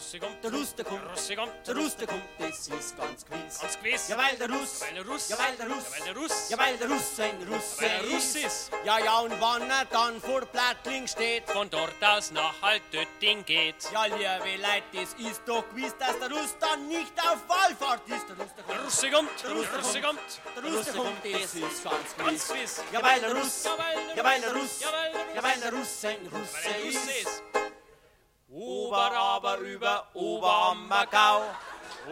Russe kommt, der Russe kommt, der Russe kommt, der Russe kommt, das ist ganz gewiss. Ganz gewiss. Ja, weil der Russ, Weil der Russ. ja, weil der Russ, Ja, weil der Russ. ja, weil der Russ ein Russe Weil er Russ ist. Ja, ja, und wann er dann vor Plattling steht, Von dort aus nach Altötting geht. ja, liebe Leute, das ist doch gewiss, dass der Russ dann nicht auf Wallfahrt ist. Der Russ, der Der Russe kommt, Der Russe der kommt. Der Russe kommt, das ist ganz Ganz gewiss. gewiss. Ja, weil der Russ, Ja, weil der ja, der Russ. Ja, weil der Russ. ja, der ein er Russe ist. Ober, aber über Oberammergau.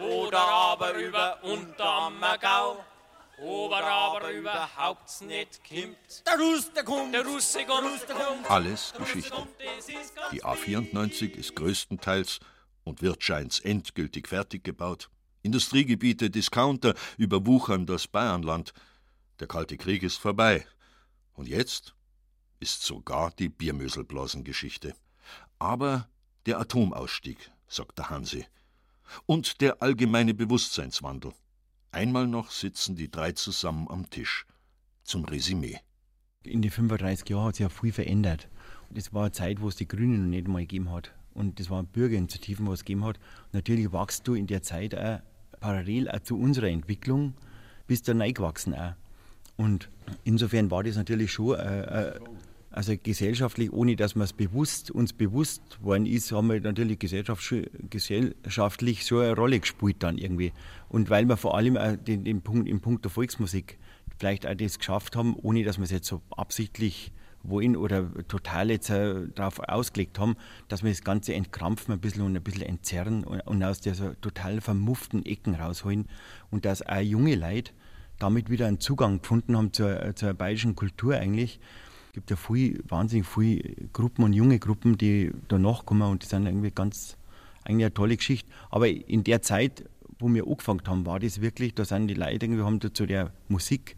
Oder aber über Unterammergau. aber aber überhaupt nicht kimmt. Der Russe kommt, der Russe kommt, der kommt. Alles Geschichte. Die A94 ist größtenteils und wird scheint's endgültig fertig gebaut. Industriegebiete, Discounter überwuchern das Bayernland. Der Kalte Krieg ist vorbei. Und jetzt ist sogar die Biermöselblasen-Geschichte. Aber der Atomausstieg, sagt der Hansi. Und der allgemeine Bewusstseinswandel. Einmal noch sitzen die drei zusammen am Tisch. Zum Resümee. In den 35 Jahren hat sich ja viel verändert. Das war eine Zeit, wo es die Grünen noch nicht mal gegeben hat. Und das waren Bürgerinitiativen, wo es gegeben hat. Natürlich wachst du in der Zeit auch parallel auch zu unserer Entwicklung, bist du reingewachsen auch. Und insofern war das natürlich schon äh, äh, also gesellschaftlich, ohne dass man es bewusst, uns bewusst worden ist, haben wir natürlich gesellschaftlich so eine Rolle gespielt dann irgendwie. Und weil wir vor allem den, den Punkt, im Punkt der Volksmusik vielleicht auch das geschafft haben, ohne dass wir es jetzt so absichtlich wollen oder total jetzt äh, darauf ausgelegt haben, dass wir das Ganze entkrampfen ein bisschen und ein bisschen entzerren und, aus dieser total vermufften Ecken rausholen und dass auch junge Leute damit wieder einen Zugang gefunden haben zur, zur bayerischen Kultur eigentlich gibt ja viel, wahnsinnig viele Gruppen und junge Gruppen, die da nachkommen und die sind irgendwie ganz, eigentlich eine tolle Geschichte. Aber in der Zeit, wo wir angefangen haben, war das wirklich, da sind die Leute irgendwie, haben da zu der Musik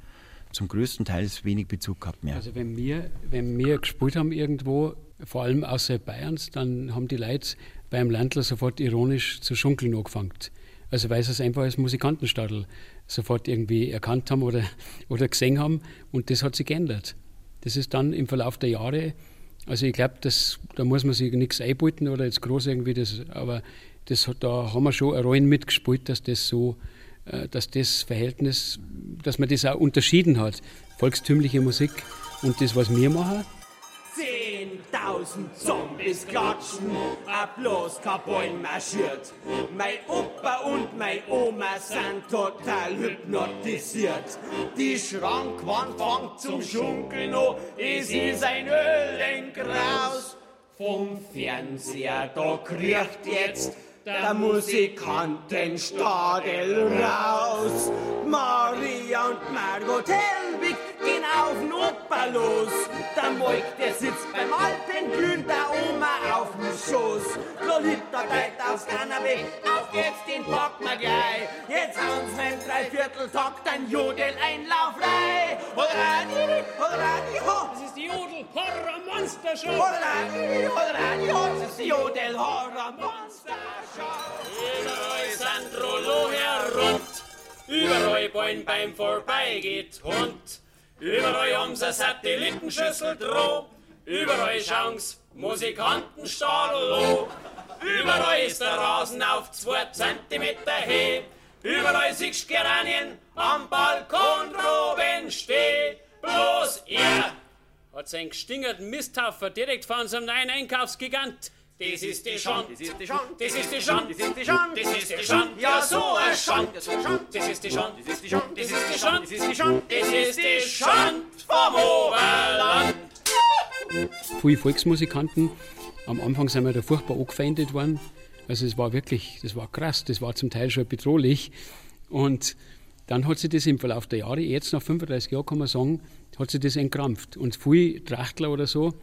zum größten Teil wenig Bezug gehabt mehr. Also wenn wir, wenn wir gespielt haben irgendwo, vor allem außerhalb Bayerns, dann haben die Leute beim Landler sofort ironisch zu schunkeln angefangen. Also weil sie es einfach als Musikantenstadel sofort irgendwie erkannt haben oder, oder gesehen haben und das hat sich geändert. Das ist dann im Verlauf der Jahre, also ich glaube, da muss man sich nichts einbeuten oder jetzt groß irgendwie das, aber das, da haben wir schon eine Rolle mitgespielt, dass das so, äh, dass das Verhältnis, dass man das auch unterschieden hat. Volkstümliche Musik und das, was wir machen, Zehntausend Zombies klatschen, bloß kein marschiert. Mein Opa und mein Oma sind total hypnotisiert. Die Schrankwand fängt zum Schunkeln an, es ist ein Ölengraus. Vom Fernseher, da kriegt jetzt der Musikantenstadel raus. Maria und Margot gehen auf den Opa los. Der Moik, der sitzt beim Alpenglühen, der Oma auf dem Schoß. Lolita teilt aufs Kanapee, auf geht's, den packen wir gleich. Jetzt hauen sie einen Dreivierteltakt, ein Jodel-Einlauf frei. Hodradi, hodradi, ho. Das ist die Jodel-Horror-Monster-Show. Hodradi, hodradi, ho. Das ist die Jodel-Horror-Monster-Show. Überall sind Rollo herrund, überall Bein beim Vorbeigeht Hund. Überall haben sie Satellitenschüssel droh, überall schauen's Musikantenstadel Überall ist der Rasen auf zwei Zentimeter Höhe, überall siehst Geranien am Balkon droben steh. Bloß er hat seinen gestingerten Misthaufer direkt vor unserem neuen Einkaufsgigant das ist die Schand, das ist die Schand, das ist die Schand, das ist die Schand, das ist die Schand, ja so ein Schand, das ist die Schand, das ist die Schand, das ist die Schand, das ist die Schand, das ist die Schand vom Oberland. Viele Volksmusikanten, am Anfang sind wir da furchtbar angefeindet worden. Also es war wirklich, das war krass, das war zum Teil schon bedrohlich. Und dann hat sich das im Verlauf der Jahre, jetzt nach 35 Jahren kann man sagen, hat sich das entkrampft. Und viele Trachtler oder so,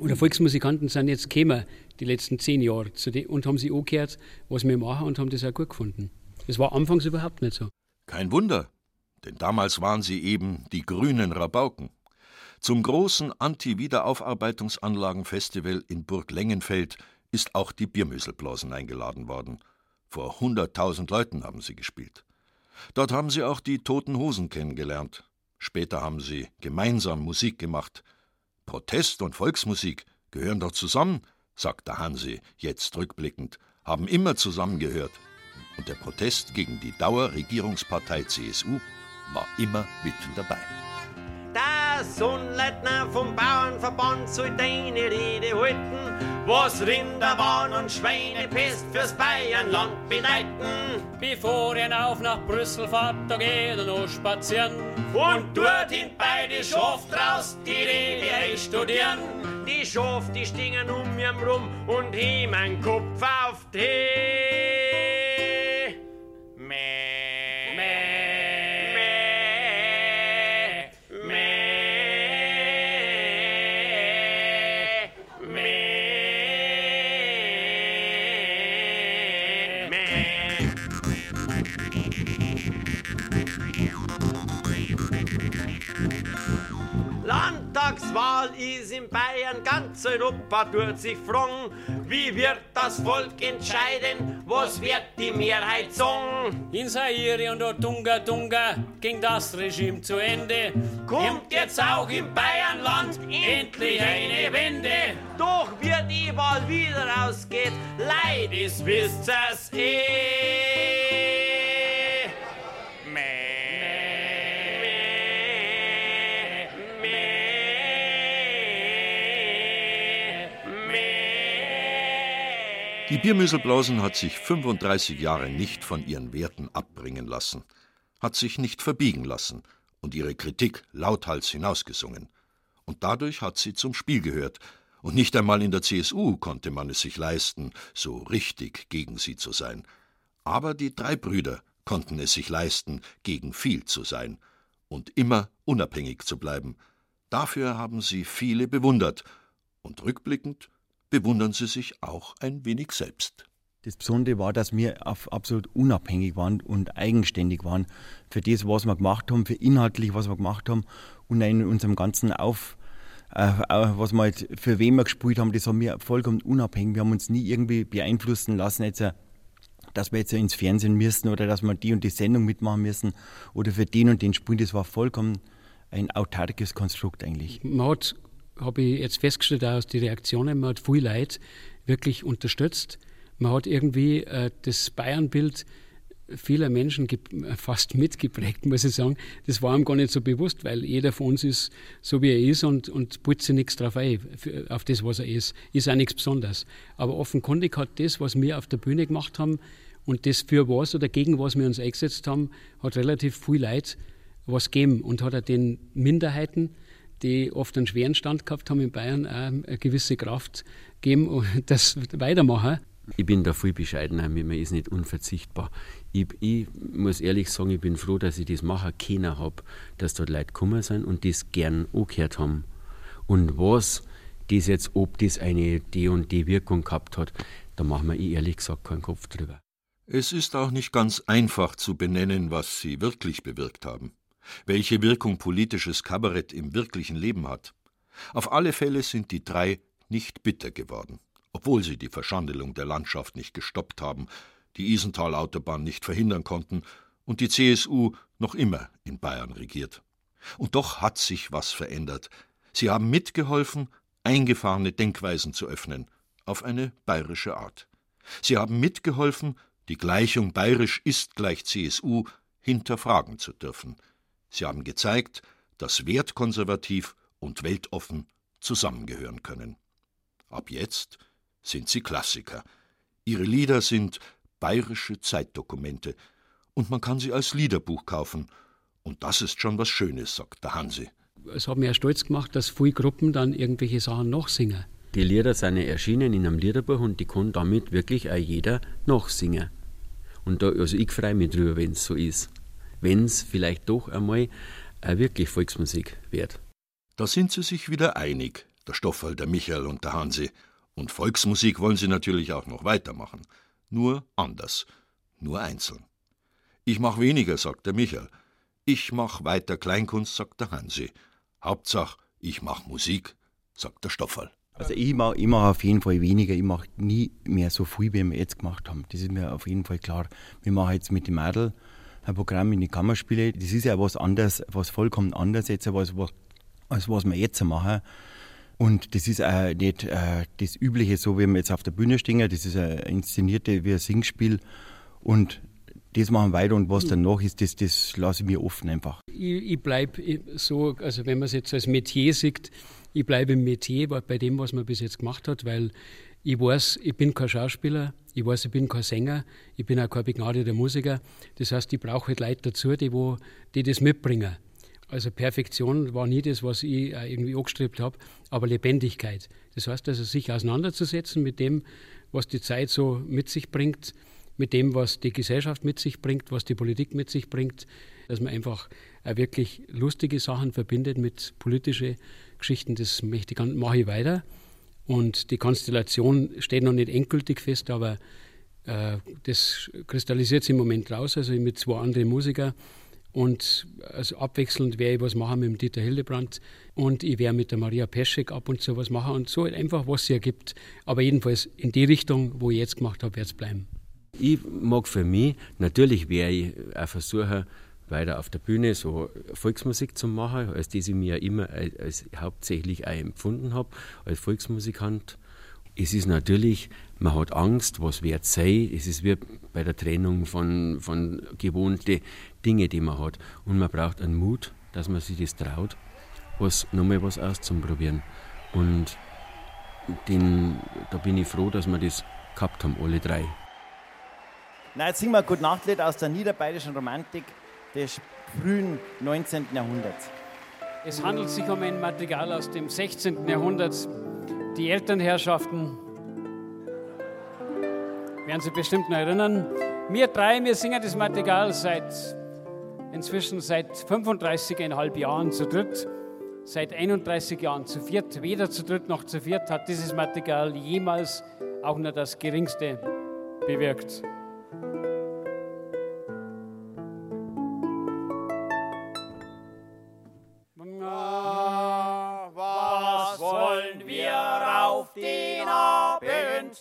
oder Volksmusikanten sind jetzt gekommen, die letzten zehn Jahre und haben sich angehört, was wir machen und haben das auch gut gefunden. Das war anfangs überhaupt nicht so. Kein Wunder, denn damals waren sie eben die grünen Rabauken. Zum großen Anti-Wiederaufarbeitungsanlagen-Festival in Burg Lengenfeld ist auch die Biermüsselblasen eingeladen worden. Vor hunderttausend Leuten haben sie gespielt. Dort haben sie auch die Toten Hosen kennengelernt. Später haben sie gemeinsam Musik gemacht. Protest und Volksmusik gehören doch zusammen, sagt der Hansi, jetzt rückblickend, haben immer zusammengehört. Und der Protest gegen die Dauerregierungspartei CSU war immer mit dabei. Der Sohnleitner vom Bauernverband soll deine Rede halten, was Rinderwahn und Schweinepest fürs Bayernland bedeuten. Bevor er auf nach Brüssel fahrt, da geht er noch spazieren. Und dort in beide Schaft raus die Rede studieren. Die Schaft, die stingen um mir rum und heben Kopf auf die. Mäh. Landtagswahl ist in Bayern, ganz Europa tut sich fragen, wie wird das Volk entscheiden, was wird die Mehrheit sagen? In Zaire und Otunga Tunga ging das Regime zu Ende. Kommt jetzt auch im Bayernland endlich eine Wende. Doch wie die Wahl wieder ausgeht, leid ist, wisst ihr's eh. Die Biermüsselblasen hat sich 35 Jahre nicht von ihren Werten abbringen lassen, hat sich nicht verbiegen lassen und ihre Kritik lauthals hinausgesungen. Und dadurch hat sie zum Spiel gehört, und nicht einmal in der CSU konnte man es sich leisten, so richtig gegen sie zu sein. Aber die drei Brüder konnten es sich leisten, gegen viel zu sein und immer unabhängig zu bleiben. Dafür haben sie viele bewundert, und rückblickend bewundern sie sich auch ein wenig selbst. Das Besondere war, dass wir absolut unabhängig waren und eigenständig waren für das, was wir gemacht haben, für inhaltlich, was wir gemacht haben und in unserem ganzen Auf, äh, was wir halt, für wen wir gespielt haben, das haben wir vollkommen unabhängig. Wir haben uns nie irgendwie beeinflussen lassen, jetzt, äh, dass wir jetzt ins Fernsehen müssen oder dass wir die und die Sendung mitmachen müssen oder für den und den spielen. Das war vollkommen ein autarkes Konstrukt eigentlich. Man hat habe ich jetzt festgestellt aus den Reaktionen, man hat viel Leid wirklich unterstützt. Man hat irgendwie äh, das Bayernbild vieler Menschen fast mitgeprägt, muss ich sagen. Das war ihm gar nicht so bewusst, weil jeder von uns ist so, wie er ist und, und putzt nichts drauf ein, auf das, was er ist. Ist auch nichts Besonderes. Aber offenkundig hat das, was wir auf der Bühne gemacht haben und das für was oder gegen was wir uns eingesetzt haben, hat relativ viel Leid was gegeben und hat auch den Minderheiten, die oft einen schweren Stand gehabt haben in Bayern, auch eine gewisse Kraft geben und das weitermachen. Ich bin da viel bescheidener, man ist nicht unverzichtbar. Ich, ich, muss ehrlich sagen, ich bin froh, dass ich das machen können habe, dass dort Leute gekommen sind und das gern angehört haben. Und was das jetzt, ob das eine die und die Wirkung gehabt hat, da machen wir ehrlich gesagt keinen Kopf drüber. Es ist auch nicht ganz einfach zu benennen, was sie wirklich bewirkt haben welche Wirkung politisches Kabarett im wirklichen Leben hat. Auf alle Fälle sind die drei nicht bitter geworden, obwohl sie die Verschandelung der Landschaft nicht gestoppt haben, die Isental-Autobahn nicht verhindern konnten und die CSU noch immer in Bayern regiert. Und doch hat sich was verändert. Sie haben mitgeholfen, eingefahrene Denkweisen zu öffnen, auf eine bayerische Art. Sie haben mitgeholfen, die Gleichung bayerisch ist gleich CSU hinterfragen zu dürfen. Sie haben gezeigt, dass wertkonservativ und weltoffen zusammengehören können. Ab jetzt sind sie Klassiker. Ihre Lieder sind bayerische Zeitdokumente und man kann sie als Liederbuch kaufen. Und das ist schon was Schönes, sagt der Hansi. Es hat mich ja stolz gemacht, dass viele Gruppen dann irgendwelche Sachen noch singen. Die Lieder sind erschienen in einem Liederbuch und die kann damit wirklich auch jeder nachsingen. Und da, also ich freue mich drüber, wenn es so ist wenn es vielleicht doch einmal wirklich Volksmusik wird. Da sind sie sich wieder einig, der Stoffel, der Michael und der Hansi. Und Volksmusik wollen sie natürlich auch noch weitermachen. Nur anders, nur einzeln. Ich mach weniger, sagt der Michael. Ich mach weiter Kleinkunst, sagt der Hansi. Hauptsache, ich mach Musik, sagt der Stoffel. Also ich mache ich mach auf jeden Fall weniger, ich mache nie mehr so viel, wie wir jetzt gemacht haben. Das ist mir auf jeden Fall klar. Wir machen jetzt mit dem Mädel ein Programm in die Kammerspiele. Das ist ja was anderes, was vollkommen anders jetzt, als, als was wir jetzt machen. Und das ist auch nicht äh, das Übliche, so wie wir jetzt auf der Bühne stehen. Das ist ein inszenierte wie ein Singspiel. Und das machen wir weiter und was danach ist, das, das lasse ich mir offen einfach. Ich, ich bleibe so, also wenn man es jetzt als Metier sieht, ich bleibe im Metier bei dem, was man bis jetzt gemacht hat, weil ich weiß, ich bin kein Schauspieler, ich weiß, ich bin kein Sänger, ich bin auch kein begnadeter Musiker. Das heißt, ich brauche halt Leute dazu, die, wo, die das mitbringen. Also Perfektion war nie das, was ich irgendwie angestrebt habe, aber Lebendigkeit. Das heißt also, sich auseinanderzusetzen mit dem, was die Zeit so mit sich bringt, mit dem, was die Gesellschaft mit sich bringt, was die Politik mit sich bringt, dass man einfach wirklich lustige Sachen verbindet mit politischen Geschichten. Das mache ich weiter. Und die Konstellation steht noch nicht endgültig fest, aber äh, das kristallisiert sich im Moment raus, also mit zwei anderen Musikern. Und also abwechselnd werde ich was machen mit dem Dieter Hildebrand und ich werde mit der Maria Peschek ab und zu was machen und so halt einfach, was es ergibt. Aber jedenfalls in die Richtung, wo ich jetzt gemacht habe, wird es bleiben. Ich mag für mich, natürlich wäre ich auch versuchen, weiter auf der Bühne so Volksmusik zu machen, als das ich mir immer als, als hauptsächlich auch empfunden habe, als Volksmusikant. Es ist natürlich, man hat Angst, was wird sein. Es ist wie bei der Trennung von, von gewohnten Dingen, die man hat. Und man braucht einen Mut, dass man sich das traut, was, nochmal was auszuprobieren. Und den, da bin ich froh, dass wir das gehabt haben, alle drei. Na, jetzt singen wir ein Gute Nachtlied aus der niederbayerischen Romantik des frühen 19. Jahrhunderts. Es handelt sich um ein Material aus dem 16. Jahrhundert. Die Elternherrschaften werden sich bestimmt noch erinnern. Wir drei, wir singen das Material seit inzwischen seit 35,5 Jahren zu dritt. Seit 31 Jahren zu viert. Weder zu dritt noch zu viert hat dieses Material jemals auch nur das Geringste bewirkt.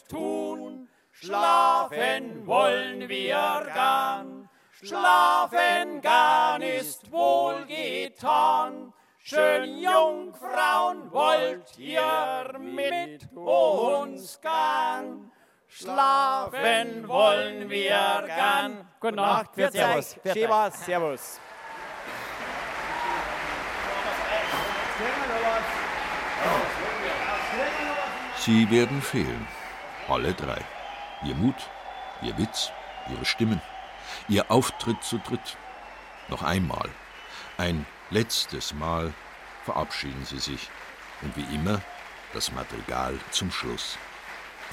Tun? Schlafen wollen wir gern. Schlafen gern ist wohlgetan. Schön Jungfrauen wollt ihr mit uns gern. Schlafen wollen wir gern. Gute Nacht, Für Servus. Schäfer, Servus. Sie werden fehlen. Alle drei. Ihr Mut, ihr Witz, ihre Stimmen, ihr Auftritt zu dritt. Noch einmal, ein letztes Mal verabschieden sie sich. Und wie immer, das Madrigal zum Schluss.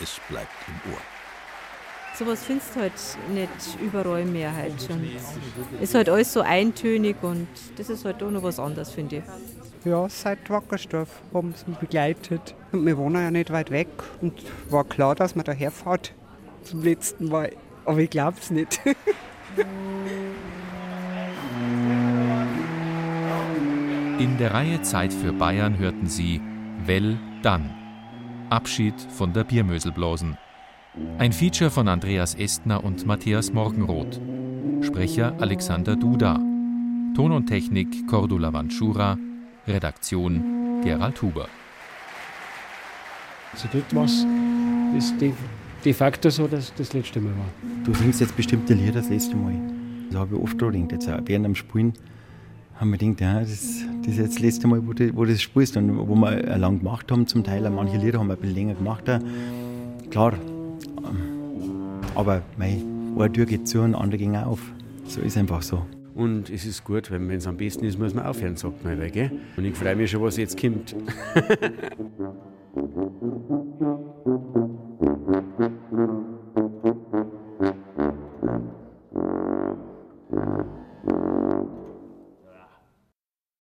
Es bleibt im Ohr. Sowas findest du halt nicht überall mehr halt schon. Ist halt alles so eintönig und das ist halt auch noch was anderes, finde ich. Ja, seit Wackersdorf haben sie mich begleitet. Und wir wohnen ja nicht weit weg und war klar, dass man daher fährt zum letzten Mal. Aber ich glaube es nicht. In der Reihe Zeit für Bayern hörten Sie Well dann. Abschied von der Biermöselblasen. Ein Feature von Andreas Estner und Matthias Morgenroth. Sprecher Alexander Duda. Ton und Technik Cordula Vanschura. Redaktion Gerald Huber. Zu dritt war es de, de facto so, dass das letzte Mal war. Du singst jetzt bestimmte Lieder das letzte Mal. Das habe ich oft gedacht. Jetzt auch während dem Spielen haben wir gedacht, ja, das, das ist jetzt das letzte Mal, wo du, wo du das spielst. Und wo wir auch lang gemacht haben zum Teil. Manche Lieder haben wir ein bisschen länger gemacht. Klar. Aber mei, eine Tür geht zu und andere gehen auf. So ist einfach so. Und es ist gut, wenn es am besten ist, muss man aufhören, sagt man. Gell? Und ich freue mich schon, was jetzt kommt.